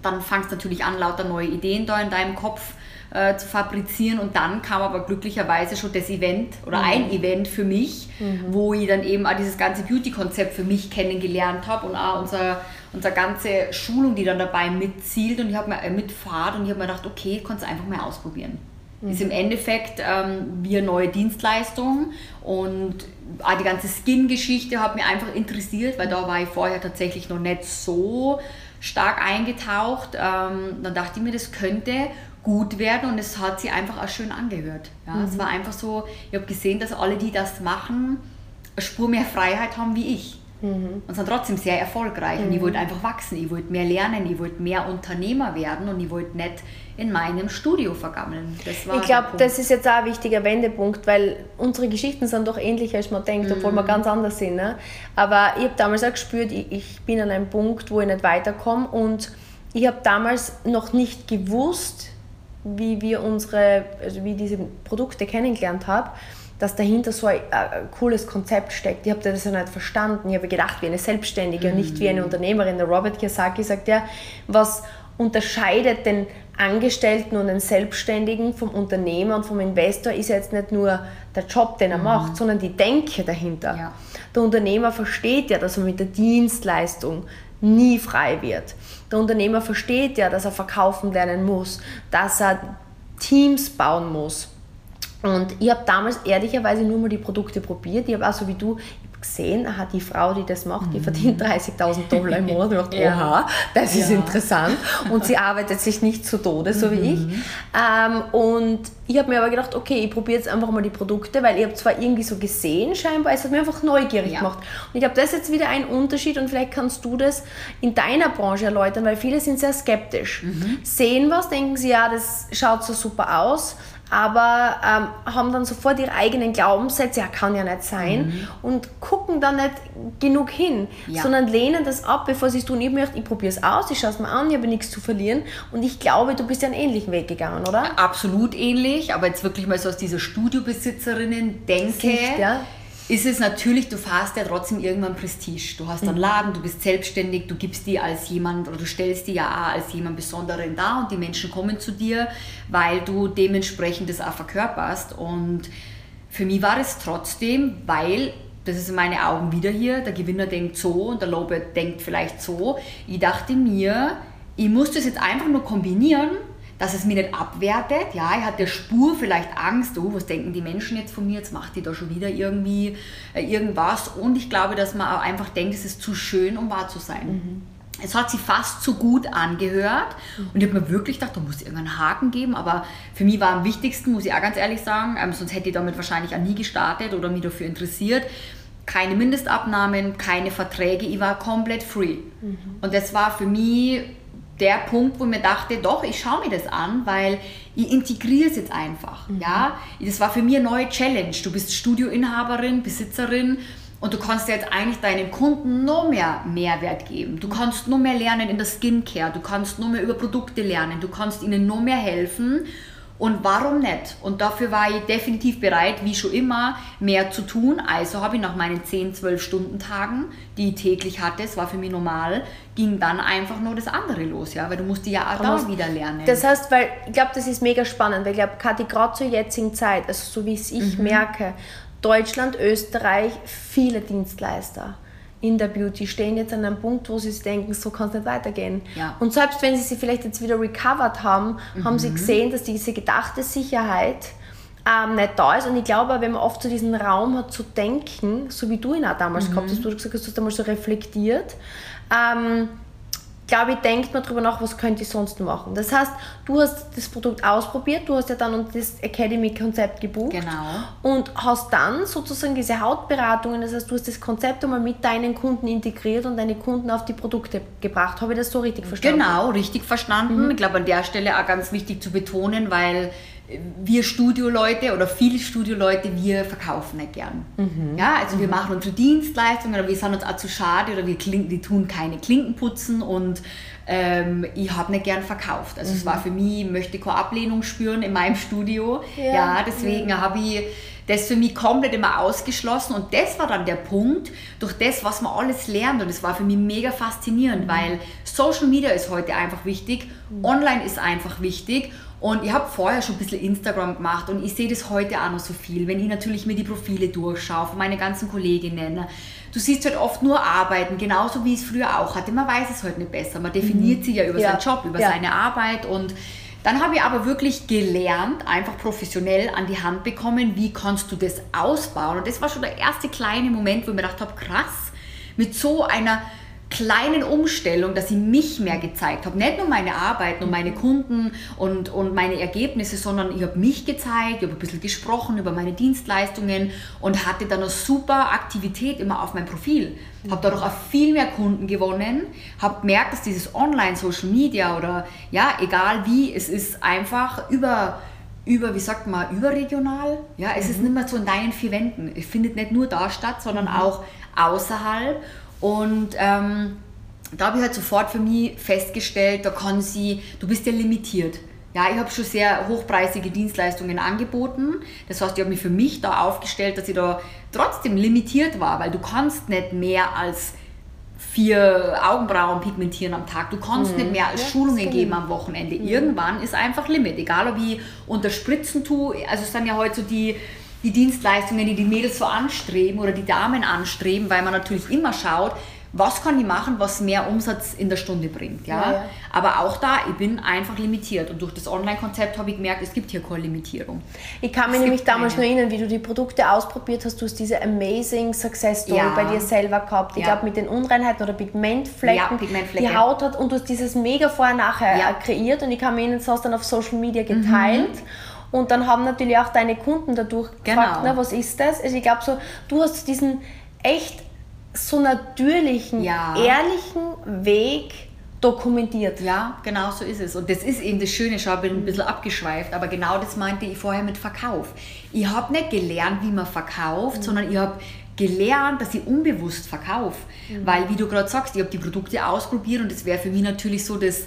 Dann fangst du natürlich an, lauter neue Ideen da in deinem Kopf äh, zu fabrizieren. Und dann kam aber glücklicherweise schon das Event oder mhm. ein Event für mich, mhm. wo ich dann eben auch dieses ganze Beauty-Konzept für mich kennengelernt habe und auch unser, unsere ganze Schulung, die dann dabei mitzielt und ich habe mir äh, mitfahrt und ich habe mir gedacht, okay, kannst du einfach mal ausprobieren. Mhm. Ist im Endeffekt ähm, wie eine neue Dienstleistung und auch die ganze Skin-Geschichte hat mich einfach interessiert, weil da war ich vorher tatsächlich noch nicht so stark eingetaucht. Ähm, dann dachte ich mir, das könnte gut werden und es hat sich einfach auch schön angehört. Ja, mhm. Es war einfach so, ich habe gesehen, dass alle, die das machen, eine Spur mehr Freiheit haben wie ich. Mhm. Und sind trotzdem sehr erfolgreich. Mhm. Und ich wollte einfach wachsen, ich wollte mehr lernen, ich wollte mehr Unternehmer werden und ich wollte nicht in meinem Studio vergammeln. ich glaube, das ist jetzt auch ein wichtiger Wendepunkt, weil unsere Geschichten sind doch ähnlich, als man denkt, obwohl mhm. wir ganz anders sind. Ne? Aber ich habe damals auch gespürt, ich, ich bin an einem Punkt, wo ich nicht weiterkomme und ich habe damals noch nicht gewusst, wie wir unsere, also wie diese Produkte kennengelernt haben dass dahinter so ein, ein cooles Konzept steckt. Ich habe das ja nicht verstanden. Ich habe gedacht, wie eine Selbstständige mhm. und nicht wie eine mhm. Unternehmerin. Der Robert Kiyosaki sagt ja, was unterscheidet den Angestellten und den Selbstständigen vom Unternehmer und vom Investor ist jetzt nicht nur der Job, den er mhm. macht, sondern die Denke dahinter. Ja. Der Unternehmer versteht ja, dass er mit der Dienstleistung nie frei wird. Der Unternehmer versteht ja, dass er verkaufen lernen muss, dass er Teams bauen muss und ich habe damals ehrlicherweise nur mal die Produkte probiert. Ich habe auch so wie du gesehen, aha, die Frau, die das macht, die mhm. verdient 30.000 Dollar im Monat. Dachte, ja. oha, das ist ja. interessant. Und sie arbeitet sich nicht zu Tode, so wie ich. Mhm. Ähm, und ich habe mir aber gedacht, okay, ich probiere jetzt einfach mal die Produkte, weil ich habe zwar irgendwie so gesehen, scheinbar, es hat mir einfach neugierig ja. gemacht. Und ich glaube, das ist jetzt wieder ein Unterschied und vielleicht kannst du das in deiner Branche erläutern, weil viele sind sehr skeptisch. Mhm. Sehen was, denken sie, ja, das schaut so super aus, aber ähm, haben dann sofort ihre eigenen Glaubenssätze, ja, kann ja nicht sein, mhm. und gucken dann nicht genug hin, ja. sondern lehnen das ab, bevor sie es tun. Ich möchte, ich probiere es aus, ich schaue es mir an, ich habe nichts zu verlieren und ich glaube, du bist ja einen ähnlichen Weg gegangen, oder? Absolut ähnlich, aber jetzt wirklich mal so aus dieser Studiobesitzerinnen-Denke. Ja ist es natürlich, du fährst ja trotzdem irgendwann Prestige. Du hast einen mhm. Laden, du bist selbstständig, du gibst dir als jemand oder du stellst dir ja auch als jemand Besonderen dar und die Menschen kommen zu dir, weil du dementsprechend das auch verkörperst. Und für mich war es trotzdem, weil, das ist in meinen Augen wieder hier, der Gewinner denkt so und der Lobe denkt vielleicht so. Ich dachte mir, ich muss das jetzt einfach nur kombinieren dass es mir nicht abwertet. Ja, ich hatte Spur vielleicht Angst, oh, was denken die Menschen jetzt von mir, jetzt macht die da schon wieder irgendwie äh, irgendwas. Und ich glaube, dass man auch einfach denkt, es ist zu schön, um wahr zu sein. Mhm. Es hat sich fast zu gut angehört mhm. und ich habe mir wirklich gedacht, da muss es irgendeinen Haken geben, aber für mich war am wichtigsten, muss ich auch ganz ehrlich sagen, ähm, sonst hätte ich damit wahrscheinlich auch nie gestartet oder mich dafür interessiert, keine Mindestabnahmen, keine Verträge, ich war komplett free. Mhm. Und das war für mich der Punkt, wo ich mir dachte, doch, ich schaue mir das an, weil ich integriere es jetzt einfach. Mhm. Ja? Das war für mich eine neue Challenge. Du bist Studioinhaberin, Besitzerin und du kannst jetzt eigentlich deinen Kunden noch mehr Mehrwert geben. Du kannst noch mehr lernen in der Skincare, du kannst noch mehr über Produkte lernen, du kannst ihnen noch mehr helfen und warum nicht? Und dafür war ich definitiv bereit, wie schon immer, mehr zu tun. Also habe ich nach meinen 10, 12 Stunden Tagen, die ich täglich hatte, es war für mich normal, ging dann einfach nur das andere los, ja, weil du musst ja auch da wieder lernen. Das heißt, weil ich glaube, das ist mega spannend, weil ich glaube, Kathi, gerade zur jetzigen Zeit, also so wie es ich mhm. merke, Deutschland, Österreich, viele Dienstleister in der Beauty stehen jetzt an einem Punkt, wo sie sich denken, so kann es nicht weitergehen. Ja. Und selbst wenn sie sie vielleicht jetzt wieder recovered haben, mhm. haben sie mhm. gesehen, dass diese gedachte Sicherheit ähm, nicht da ist. Und ich glaube, wenn man oft so diesen Raum hat zu denken, so wie du ihn auch damals mhm. gehabt hast, du gesagt hast, du hast damals so reflektiert, ähm, glaube ich, denkt man darüber nach, was könnte ich sonst machen. Das heißt, du hast das Produkt ausprobiert, du hast ja dann das Academy-Konzept gebucht genau. und hast dann sozusagen diese Hautberatungen, das heißt, du hast das Konzept einmal mit deinen Kunden integriert und deine Kunden auf die Produkte gebracht. Habe ich das so richtig verstanden? Genau, richtig verstanden. Mhm. Ich glaube, an der Stelle auch ganz wichtig zu betonen, weil wir Studioleute oder viele Studioleute, wir verkaufen nicht gern. Mhm. Ja, also wir mhm. machen unsere Dienstleistungen, aber wir sind uns auch zu schade oder wir, wir tun keine Klinken putzen und ähm, ich habe nicht gern verkauft. Also mhm. es war für mich, ich möchte keine Ablehnung spüren in meinem Studio. Ja, ja deswegen habe ich das für mich komplett immer ausgeschlossen und das war dann der Punkt, durch das, was man alles lernt und das war für mich mega faszinierend, mhm. weil Social Media ist heute einfach wichtig, mhm. online ist einfach wichtig und ich habe vorher schon ein bisschen Instagram gemacht und ich sehe das heute auch noch so viel, wenn ich natürlich mir die Profile durchschaue von meinen ganzen Kolleginnen. Du siehst halt oft nur Arbeiten, genauso wie ich es früher auch hatte. Man weiß es heute nicht besser. Man definiert mhm. sich ja über ja. seinen Job, über ja. seine Arbeit und dann habe ich aber wirklich gelernt, einfach professionell an die Hand bekommen, wie kannst du das ausbauen. Und das war schon der erste kleine Moment, wo ich mir gedacht habe, krass, mit so einer kleinen Umstellung, dass ich mich mehr gezeigt habe. Nicht nur meine Arbeit, nur meine Kunden und, und meine Ergebnisse, sondern ich habe mich gezeigt, ich habe ein bisschen gesprochen über meine Dienstleistungen und hatte dann eine super Aktivität immer auf meinem Profil. Habe dadurch auch viel mehr Kunden gewonnen, habe gemerkt, dass dieses Online-Social Media oder ja, egal wie, es ist einfach über über, wie sagt man, überregional. Ja, es mhm. ist nicht mehr so in deinen vier Wänden. Es findet nicht nur da statt, sondern mhm. auch außerhalb. Und ähm, da habe ich halt sofort für mich festgestellt, da kann sie, du bist ja limitiert. Ja, ich habe schon sehr hochpreisige Dienstleistungen angeboten. Das heißt, ich habe mich für mich da aufgestellt, dass ich da trotzdem limitiert war, weil du kannst nicht mehr als vier Augenbrauen pigmentieren am Tag. Du kannst mhm. nicht mehr als ja, Schulungen geben am Wochenende. Mhm. Irgendwann ist einfach Limit. Egal ob ich unter Spritzen tue, also es sind ja heute so die die Dienstleistungen, die die Mädels so anstreben oder die Damen anstreben, weil man natürlich immer schaut, was kann ich machen, was mehr Umsatz in der Stunde bringt. Ja? ja, ja. Aber auch da, ich bin einfach limitiert. Und durch das Online-Konzept habe ich gemerkt, es gibt hier keine Limitierung. Ich kann mich nämlich damals keine. noch erinnern, wie du die Produkte ausprobiert hast. Du hast diese amazing Success Story ja. bei dir selber gehabt. Ich glaube, mit den Unreinheiten oder Pigmentflecken. Pigmentflecken. Die Haut hat und du hast dieses mega Vorher-Nachher kreiert. Und ich kann mich erinnern, das hast du dann auf Social Media geteilt. Mhm. Und dann haben natürlich auch deine Kunden dadurch genau. gefragt, ne, was ist das? Also ich glaube so, du hast diesen echt so natürlichen, ja. ehrlichen Weg dokumentiert. Ja, genau so ist es. Und das ist eben das Schöne, ich bin ein bisschen abgeschweift, aber genau das meinte ich vorher mit Verkauf. Ich habe nicht gelernt, wie man verkauft, mhm. sondern ich habe gelernt, dass ich unbewusst verkaufe. Mhm. Weil, wie du gerade sagst, ich habe die Produkte ausprobiert und das wäre für mich natürlich so das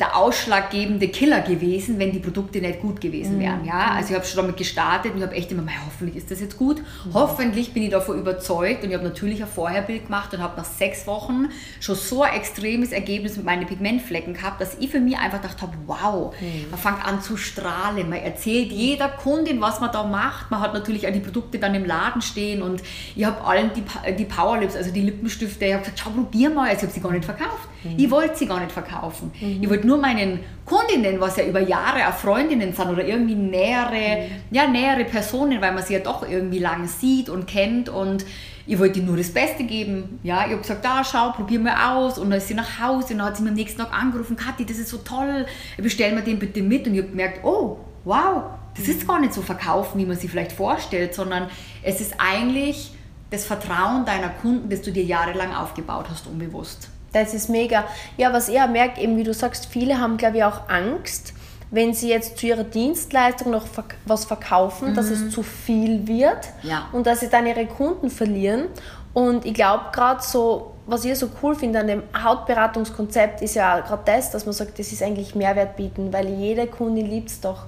der ausschlaggebende Killer gewesen, wenn die Produkte nicht gut gewesen mhm. wären. Ja? Also ich habe schon damit gestartet und ich habe echt immer, hoffentlich ist das jetzt gut. Mhm. Hoffentlich bin ich davon überzeugt und ich habe natürlich ein Vorherbild gemacht und habe nach sechs Wochen schon so ein extremes Ergebnis mit meinen Pigmentflecken gehabt, dass ich für mich einfach gedacht habe, wow, mhm. man fängt an zu strahlen, man erzählt jeder Kundin, was man da macht. Man hat natürlich auch die Produkte dann im Laden stehen und ich habe allen die, die Powerlips, also die Lippenstifte, ich habe gesagt, schau, probier mal, also ich habe sie gar nicht verkauft. Mhm. Ich wollte sie gar nicht verkaufen. Ich wollte nur meinen Kundinnen, was ja über Jahre auch Freundinnen sind oder irgendwie nähere, mhm. ja, nähere Personen, weil man sie ja doch irgendwie lang sieht und kennt und ich wollte ihr nur das Beste geben. Ja, ich habe gesagt, da schau, probier mal aus. Und dann ist sie nach Hause und dann hat sie mir am nächsten Tag angerufen, Kathi, das ist so toll, bestell mir den bitte mit. Und ich habe gemerkt, oh, wow, das ist gar nicht so verkaufen, wie man sich vielleicht vorstellt, sondern es ist eigentlich das Vertrauen deiner Kunden, das du dir jahrelang aufgebaut hast, unbewusst. Das ist mega. Ja, was ich auch merke, eben wie du sagst, viele haben, glaube ich, auch Angst, wenn sie jetzt zu ihrer Dienstleistung noch was verkaufen, mhm. dass es mhm. zu viel wird ja. und dass sie dann ihre Kunden verlieren. Und ich glaube gerade so, was ich so cool finde an dem Hautberatungskonzept, ist ja gerade das, dass man sagt, das ist eigentlich Mehrwert bieten, weil jede Kundin liebt es doch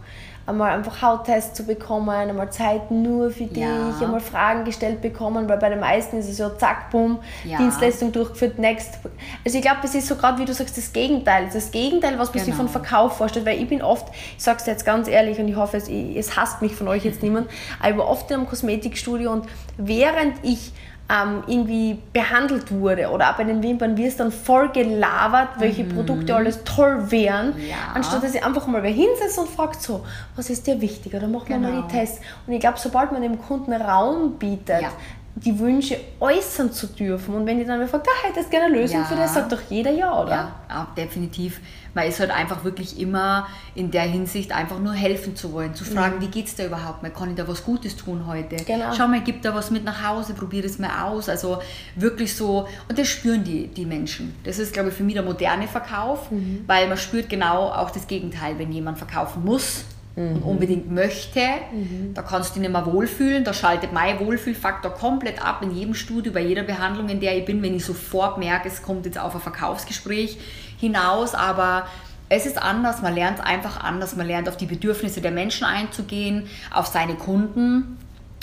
einmal einfach Hauttests zu bekommen, einmal Zeit nur für dich, ja. einmal Fragen gestellt bekommen, weil bei den meisten ist es so zack, bumm, ja. Dienstleistung durchgeführt, next. Also ich glaube, es ist so gerade, wie du sagst, das Gegenteil. Das Gegenteil, was man genau. sich von Verkauf vorstellt, weil ich bin oft, ich sage es jetzt ganz ehrlich und ich hoffe, es, es hasst mich von euch jetzt niemand, aber ich war oft in einem Kosmetikstudio und während ich ähm, irgendwie behandelt wurde oder auch bei den Wimpern wirst dann voll gelabert, welche mhm. Produkte alles toll wären, ja. anstatt dass ich einfach mal wer hinsetzt und fragt so, was ist dir wichtig oder machen wir genau. mal die Tests. Und ich glaube, sobald man dem Kunden Raum bietet, ja die Wünsche äußern zu dürfen. Und wenn die dann fragt, ah, hättest gerne eine Lösung ja. für das, sagt doch jeder ja, oder? Ja, definitiv. Man ist halt einfach wirklich immer in der Hinsicht einfach nur helfen zu wollen, zu fragen, mhm. wie geht es da überhaupt mal, kann ich da was Gutes tun heute? Genau. Schau mal, gib da was mit nach Hause, probier es mal aus. Also wirklich so, und das spüren die, die Menschen. Das ist, glaube ich, für mich der moderne Verkauf, mhm. weil man spürt genau auch das Gegenteil, wenn jemand verkaufen muss mhm. und unbedingt möchte, mhm. da kannst du dich nicht mehr wohlfühlen. Da schaltet mein Wohlfühlfaktor komplett ab in jedem Studio, bei jeder Behandlung, in der ich bin, wenn ich sofort merke, es kommt jetzt auf ein Verkaufsgespräch hinaus. Aber es ist anders, man lernt einfach anders, man lernt auf die Bedürfnisse der Menschen einzugehen, auf seine Kunden.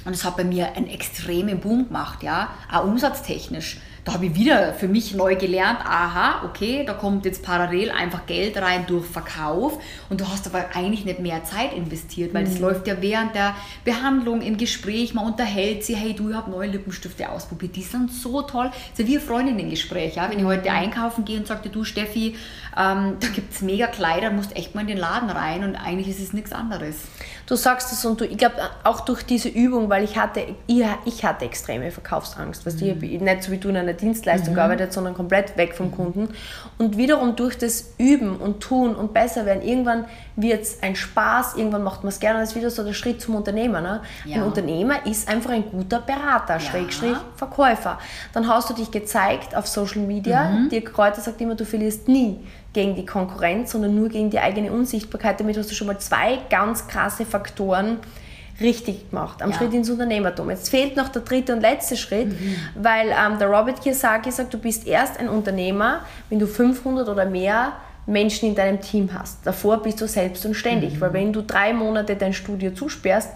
Und es hat bei mir einen extremen Boom gemacht, ja, auch umsatztechnisch da habe ich wieder für mich neu gelernt, aha, okay, da kommt jetzt parallel einfach Geld rein durch Verkauf und du hast aber eigentlich nicht mehr Zeit investiert, weil mhm. das läuft ja während der Behandlung im Gespräch, man unterhält sie, hey du, ich habe neue Lippenstifte ausprobiert, die sind so toll. Das ist ja wie Freundinnen-Gespräch, ja? wenn ich heute mhm. einkaufen gehe und sagte, du Steffi, ähm, da gibt es mega Kleider, musst echt mal in den Laden rein und eigentlich ist es nichts anderes. Du sagst es und du, ich glaube auch durch diese Übung, weil ich hatte, ich, ich hatte extreme Verkaufsangst, weißt mhm. ich nicht so wie du in einer Dienstleistung mhm. gearbeitet, sondern komplett weg vom mhm. Kunden. Und wiederum durch das Üben und Tun und besser werden, irgendwann wird es ein Spaß, irgendwann macht man es gerne, das ist wieder so der Schritt zum Unternehmer. Ne? Ja. Ein Unternehmer ist einfach ein guter Berater, ja. Schrägstrich Verkäufer. Dann hast du dich gezeigt auf Social Media, mhm. Dirk Kräuter sagt immer, du verlierst nie gegen die Konkurrenz, sondern nur gegen die eigene Unsichtbarkeit. Damit hast du schon mal zwei ganz krasse Faktoren richtig gemacht am ja. Schritt ins Unternehmertum. Jetzt fehlt noch der dritte und letzte Schritt, mhm. weil ähm, der Robert Kiyosaki sagt, du bist erst ein Unternehmer, wenn du 500 oder mehr Menschen in deinem Team hast. Davor bist du selbst und ständig, mhm. weil wenn du drei Monate dein Studio zusperrst,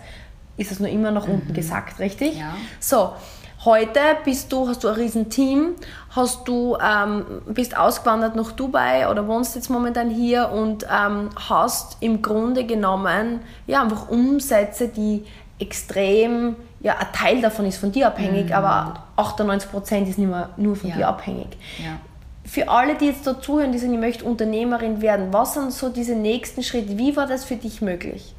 ist es nur immer nach unten mhm. gesagt, richtig? Ja. So, Heute bist du, hast du ein riesen Team, hast du, ähm, bist ausgewandert nach Dubai oder wohnst jetzt momentan hier und ähm, hast im Grunde genommen ja, einfach Umsätze, die extrem, ja, ein Teil davon ist von dir abhängig, mhm. aber 98% ist nicht mehr nur von ja. dir abhängig. Ja. Für alle, die jetzt da zuhören, die sagen, ich möchte Unternehmerin werden, was sind so diese nächsten Schritte? Wie war das für dich möglich?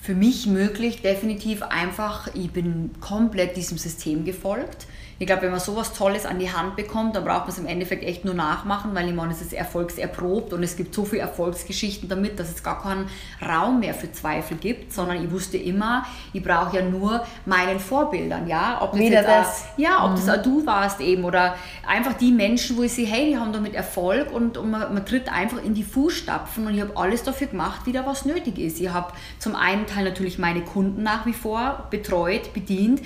für mich möglich, definitiv einfach, ich bin komplett diesem System gefolgt. Ich glaube, wenn man sowas Tolles an die Hand bekommt, dann braucht man es im Endeffekt echt nur nachmachen, weil ich meine, es ist erfolgserprobt und es gibt so viele Erfolgsgeschichten damit, dass es gar keinen Raum mehr für Zweifel gibt, sondern ich wusste immer, ich brauche ja nur meinen Vorbildern, ja, ob das Wieder jetzt das. Auch, ja, ob mhm. das auch du warst eben oder einfach die Menschen, wo ich sehe, hey, die haben damit Erfolg und, und man, man tritt einfach in die Fußstapfen und ich habe alles dafür gemacht, wieder was nötig ist. Ich habe zum einen Teil natürlich meine Kunden nach wie vor betreut, bedient,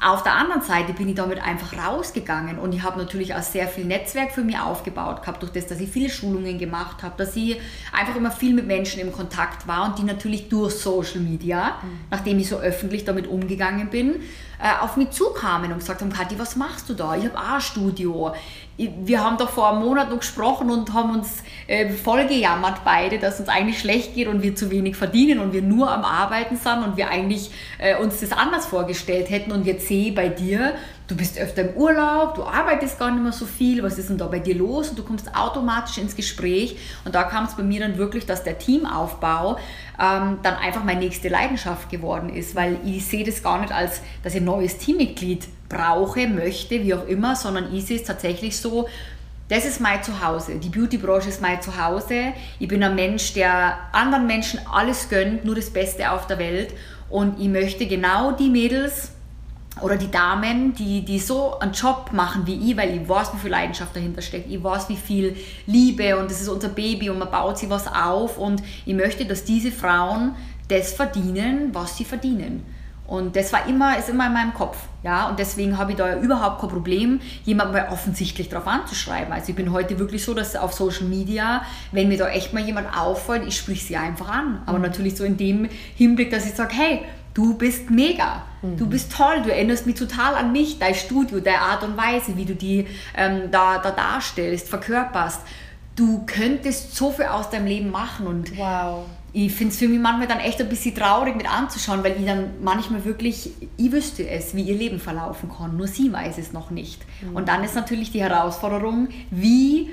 auf der anderen Seite bin ich damit einfach rausgegangen und ich habe natürlich auch sehr viel Netzwerk für mich aufgebaut gehabt, durch das, dass ich viele Schulungen gemacht habe, dass ich einfach immer viel mit Menschen im Kontakt war und die natürlich durch Social Media, mhm. nachdem ich so öffentlich damit umgegangen bin, äh, auf mich zukamen und gesagt haben, Kathi, was machst du da? Ich habe auch ein Studio. Wir haben doch vor einem Monat noch gesprochen und haben uns äh, voll gejammert beide, dass uns eigentlich schlecht geht und wir zu wenig verdienen und wir nur am Arbeiten sind und wir eigentlich äh, uns das anders vorgestellt hätten. Und jetzt sehe bei dir, du bist öfter im Urlaub, du arbeitest gar nicht mehr so viel, was ist denn da bei dir los? Und du kommst automatisch ins Gespräch. Und da kam es bei mir dann wirklich, dass der Teamaufbau ähm, dann einfach meine nächste Leidenschaft geworden ist, weil ich sehe das gar nicht als, dass ich ein neues Teammitglied brauche, möchte, wie auch immer, sondern ich sehe es tatsächlich so, das ist mein Zuhause. Die Beautybranche ist mein Zuhause. Ich bin ein Mensch, der anderen Menschen alles gönnt, nur das Beste auf der Welt. Und ich möchte genau die Mädels, oder die Damen, die, die so einen Job machen wie ich, weil ich weiß, wie viel Leidenschaft dahinter steckt, ich weiß, wie viel Liebe und das ist unser Baby und man baut sich was auf und ich möchte, dass diese Frauen das verdienen, was sie verdienen. Und das war immer, ist immer in meinem Kopf. Ja? Und deswegen habe ich da überhaupt kein Problem, jemanden mal offensichtlich darauf anzuschreiben. Also ich bin heute wirklich so, dass auf Social Media, wenn mir da echt mal jemand auffällt, ich sprich sie einfach an. Aber natürlich so in dem Hinblick, dass ich sage, hey, du bist mega, mhm. du bist toll, du erinnerst mich total an mich, dein Studio, deine Art und Weise, wie du die ähm, da, da darstellst, verkörperst. Du könntest so viel aus deinem Leben machen und wow. ich finde es für mich manchmal dann echt ein bisschen traurig mit anzuschauen, weil ich dann manchmal wirklich, ich wüsste es, wie ihr Leben verlaufen kann, nur sie weiß es noch nicht. Mhm. Und dann ist natürlich die Herausforderung, wie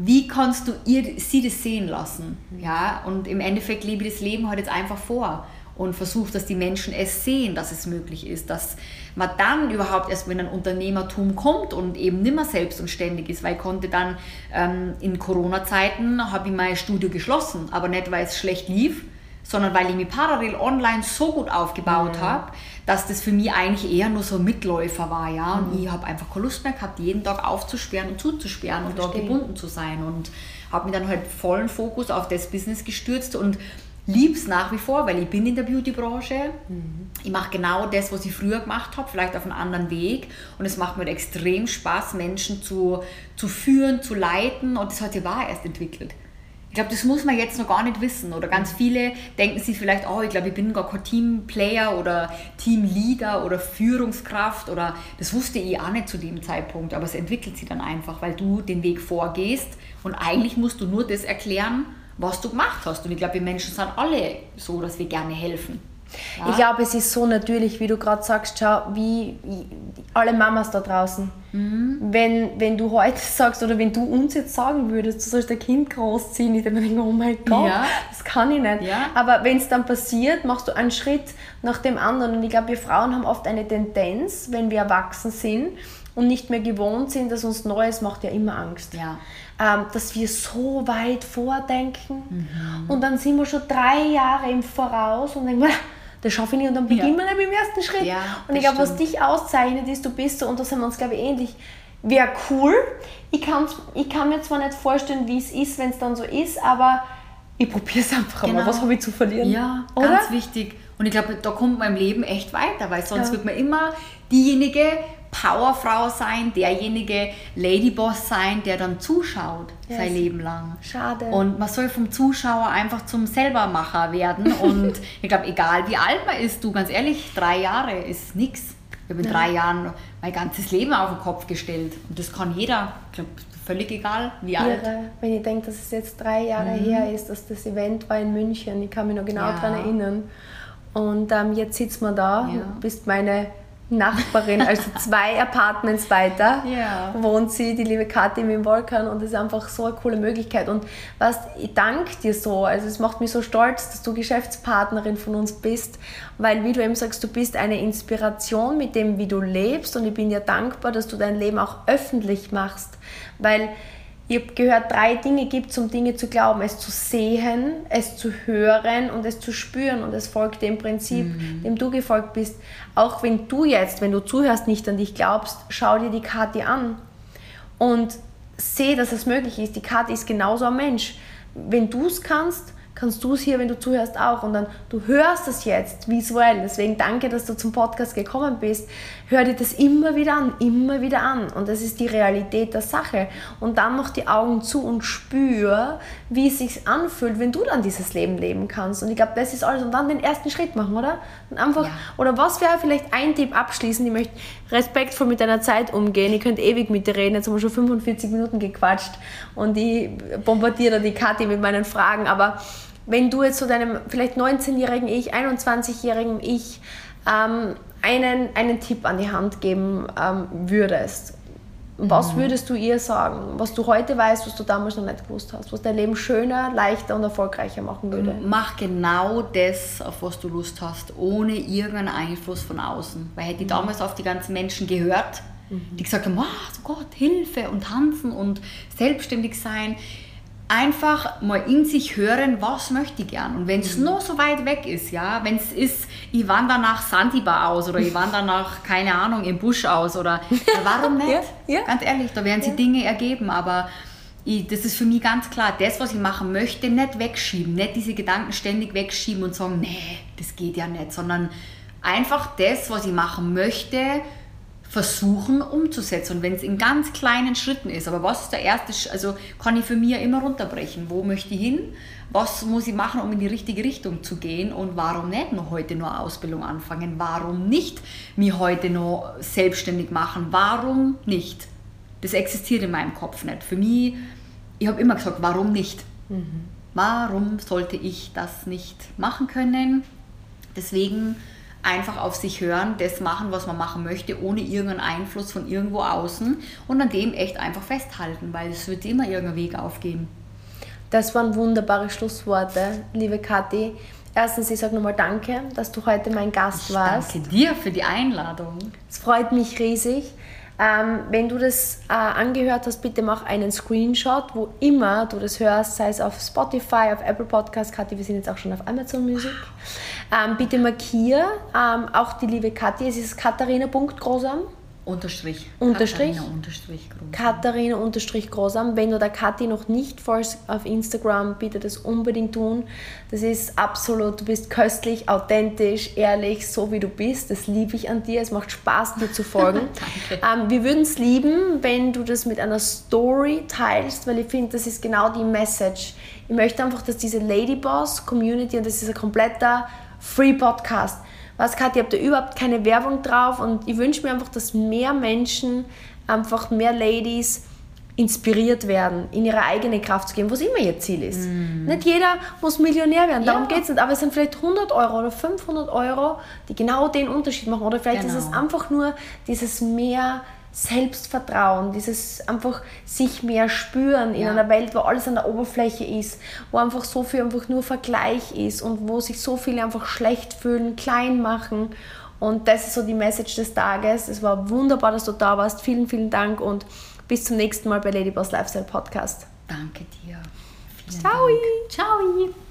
wie kannst du ihr, sie das sehen lassen? Mhm. Ja, und im Endeffekt lebe ich das Leben halt jetzt einfach vor und versucht, dass die Menschen es sehen, dass es möglich ist, dass man dann überhaupt erst, wenn ein Unternehmertum kommt und eben nicht mehr selbst und ständig ist, weil ich konnte dann ähm, in Corona-Zeiten, habe ich mein Studio geschlossen, aber nicht, weil es schlecht lief, sondern weil ich mich parallel online so gut aufgebaut mhm. habe, dass das für mich eigentlich eher nur so ein Mitläufer war, ja. Und mhm. ich habe einfach keine Lust mehr gehabt, jeden Tag aufzusperren und zuzusperren und dort gebunden zu sein. Und habe mich dann halt vollen Fokus auf das Business gestürzt und liebe es nach wie vor, weil ich bin in der Beauty-Branche. Mhm. Ich mache genau das, was ich früher gemacht habe, vielleicht auf einem anderen Weg. Und es macht mir extrem Spaß, Menschen zu, zu führen, zu leiten. Und das hat sich wahr erst entwickelt. Ich glaube, das muss man jetzt noch gar nicht wissen. Oder ganz viele denken sich vielleicht, oh, ich glaube, ich bin gar kein Teamplayer oder Teamleader oder Führungskraft oder das wusste ich auch nicht zu dem Zeitpunkt. Aber es entwickelt sich dann einfach, weil du den Weg vorgehst und eigentlich musst du nur das erklären, was du gemacht hast. Und ich glaube, wir Menschen sind alle so, dass wir gerne helfen. Ja. Ich glaube, es ist so natürlich, wie du gerade sagst, schau, wie alle Mamas da draußen. Mhm. Wenn, wenn du heute sagst oder wenn du uns jetzt sagen würdest, du sollst ein Kind großziehen, ich denke mir, oh mein Gott, ja. das kann ich nicht. Ja. Aber wenn es dann passiert, machst du einen Schritt nach dem anderen. Und ich glaube, wir Frauen haben oft eine Tendenz, wenn wir erwachsen sind und nicht mehr gewohnt sind, dass uns Neues macht ja immer Angst. Ja. Ähm, dass wir so weit vordenken mhm. und dann sind wir schon drei Jahre im Voraus und denken, das schaffe ich nicht und dann beginnen ja. wir mit dem ersten Schritt. Ja, und ich glaube, was dich auszeichnet, ist, du bist so, und da sind wir uns, glaube ich, ähnlich, wäre cool. Ich, ich kann mir zwar nicht vorstellen, wie es ist, wenn es dann so ist, aber ich probiere es einfach genau. mal. Was habe ich zu verlieren? Ja, Oder? ganz wichtig. Und ich glaube, da kommt man im Leben echt weiter, weil sonst ja. wird man immer diejenige Powerfrau sein, derjenige Ladyboss sein, der dann zuschaut yes. sein Leben lang. Schade. Und man soll vom Zuschauer einfach zum Selbermacher werden. Und ich glaube, egal wie alt man ist, du ganz ehrlich, drei Jahre ist nichts. Ich habe in drei Jahren mein ganzes Leben auf den Kopf gestellt. Und das kann jeder. Ich glaube, völlig egal, wie Irre. alt. Wenn ich denke, dass es jetzt drei Jahre mhm. her ist, dass das Event war in München. Ich kann mich noch genau ja. daran erinnern. Und ähm, jetzt sitzt man da, ja. bist meine Nachbarin, also zwei Apartments weiter, yeah. wohnt sie, die liebe Kathi im Volkan und das ist einfach so eine coole Möglichkeit. Und was, ich danke dir so, also es macht mich so stolz, dass du Geschäftspartnerin von uns bist, weil wie du eben sagst, du bist eine Inspiration mit dem, wie du lebst und ich bin dir dankbar, dass du dein Leben auch öffentlich machst, weil ich habe gehört, drei Dinge gibt es, um Dinge zu glauben. Es zu sehen, es zu hören und es zu spüren. Und es folgt dem Prinzip, mhm. dem du gefolgt bist. Auch wenn du jetzt, wenn du zuhörst, nicht an dich glaubst, schau dir die Kathi an und seh, dass es möglich ist. Die Kathi ist genauso ein Mensch. Wenn du es kannst, kannst du es hier, wenn du zuhörst, auch. Und dann, du hörst es jetzt visuell. Deswegen danke, dass du zum Podcast gekommen bist. Hör dir das immer wieder an, immer wieder an. Und das ist die Realität der Sache. Und dann mach die Augen zu und spür, wie es sich anfühlt, wenn du dann dieses Leben leben kannst. Und ich glaube, das ist alles. Und dann den ersten Schritt machen, oder? Und einfach, ja. oder was wäre vielleicht ein Tipp abschließend? Ich möchte respektvoll mit deiner Zeit umgehen. Ich könnte ewig mit dir reden. Jetzt haben wir schon 45 Minuten gequatscht. Und ich bombardiere die Kathi mit meinen Fragen. Aber wenn du jetzt zu deinem vielleicht 19-jährigen Ich, 21-jährigen Ich ähm, einen, einen Tipp an die Hand geben ähm, würdest, was mhm. würdest du ihr sagen, was du heute weißt, was du damals noch nicht gewusst hast, was dein Leben schöner, leichter und erfolgreicher machen würde? Mach genau das, auf was du Lust hast, ohne irgendeinen Einfluss von außen. Weil hätte ich mhm. damals auf die ganzen Menschen gehört, mhm. die gesagt haben, oh Gott, Hilfe und tanzen und selbstständig sein einfach mal in sich hören, was möchte ich gern. Und wenn es mhm. nur so weit weg ist, ja, wenn es ist, ich wandere nach Sandibar aus oder ich wandere nach, keine Ahnung, im Busch aus oder ja, warum nicht? ja, ja. Ganz ehrlich, da werden sich Dinge ergeben, aber ich, das ist für mich ganz klar, das, was ich machen möchte, nicht wegschieben, nicht diese Gedanken ständig wegschieben und sagen, nee, das geht ja nicht, sondern einfach das, was ich machen möchte, versuchen umzusetzen. Und wenn es in ganz kleinen Schritten ist, aber was ist der erste, also kann ich für mich immer runterbrechen. Wo möchte ich hin? Was muss ich machen, um in die richtige Richtung zu gehen? Und warum nicht noch heute nur Ausbildung anfangen? Warum nicht mich heute noch selbstständig machen? Warum nicht? Das existiert in meinem Kopf nicht. Für mich, ich habe immer gesagt, warum nicht? Mhm. Warum sollte ich das nicht machen können? Deswegen einfach auf sich hören, das machen, was man machen möchte, ohne irgendeinen Einfluss von irgendwo außen und an dem echt einfach festhalten, weil es wird immer irgendein Weg aufgehen. Das waren wunderbare Schlussworte, liebe Kathi. Erstens, ich sage nochmal Danke, dass du heute mein Gast ich warst. Danke dir für die Einladung. Es freut mich riesig. Ähm, wenn du das äh, angehört hast, bitte mach einen Screenshot, wo immer du das hörst, sei es auf Spotify, auf Apple Podcast, Kathi, wir sind jetzt auch schon auf Amazon Music. Ähm, bitte markiere ähm, auch die liebe Kathi, es ist katharina.großam Unterstrich. Unterstrich. Katharina Unterstrich. Katharina Unterstrich Großam. Wenn du der Kathi noch nicht folgst auf Instagram, bitte das unbedingt tun. Das ist absolut, du bist köstlich, authentisch, ehrlich, so wie du bist. Das liebe ich an dir. Es macht Spaß, dir zu folgen. ähm, wir würden es lieben, wenn du das mit einer Story teilst, weil ich finde, das ist genau die Message. Ich möchte einfach, dass diese Ladyboss Community, und das ist ein kompletter Free Podcast, was Katja, ihr habt da überhaupt keine Werbung drauf und ich wünsche mir einfach, dass mehr Menschen, einfach mehr Ladies inspiriert werden, in ihre eigene Kraft zu gehen, was immer ihr Ziel ist. Mm. Nicht jeder muss Millionär werden, darum ja. geht es nicht, aber es sind vielleicht 100 Euro oder 500 Euro, die genau den Unterschied machen. Oder vielleicht genau. ist es genau. einfach nur dieses mehr Selbstvertrauen, dieses einfach sich mehr spüren in ja. einer Welt, wo alles an der Oberfläche ist, wo einfach so viel einfach nur Vergleich ist und wo sich so viele einfach schlecht fühlen, klein machen. Und das ist so die Message des Tages. Es war wunderbar, dass du da warst. Vielen, vielen Dank und bis zum nächsten Mal bei Ladyboss Lifestyle Podcast. Danke dir. Vielen Ciao. Dank. Ciao.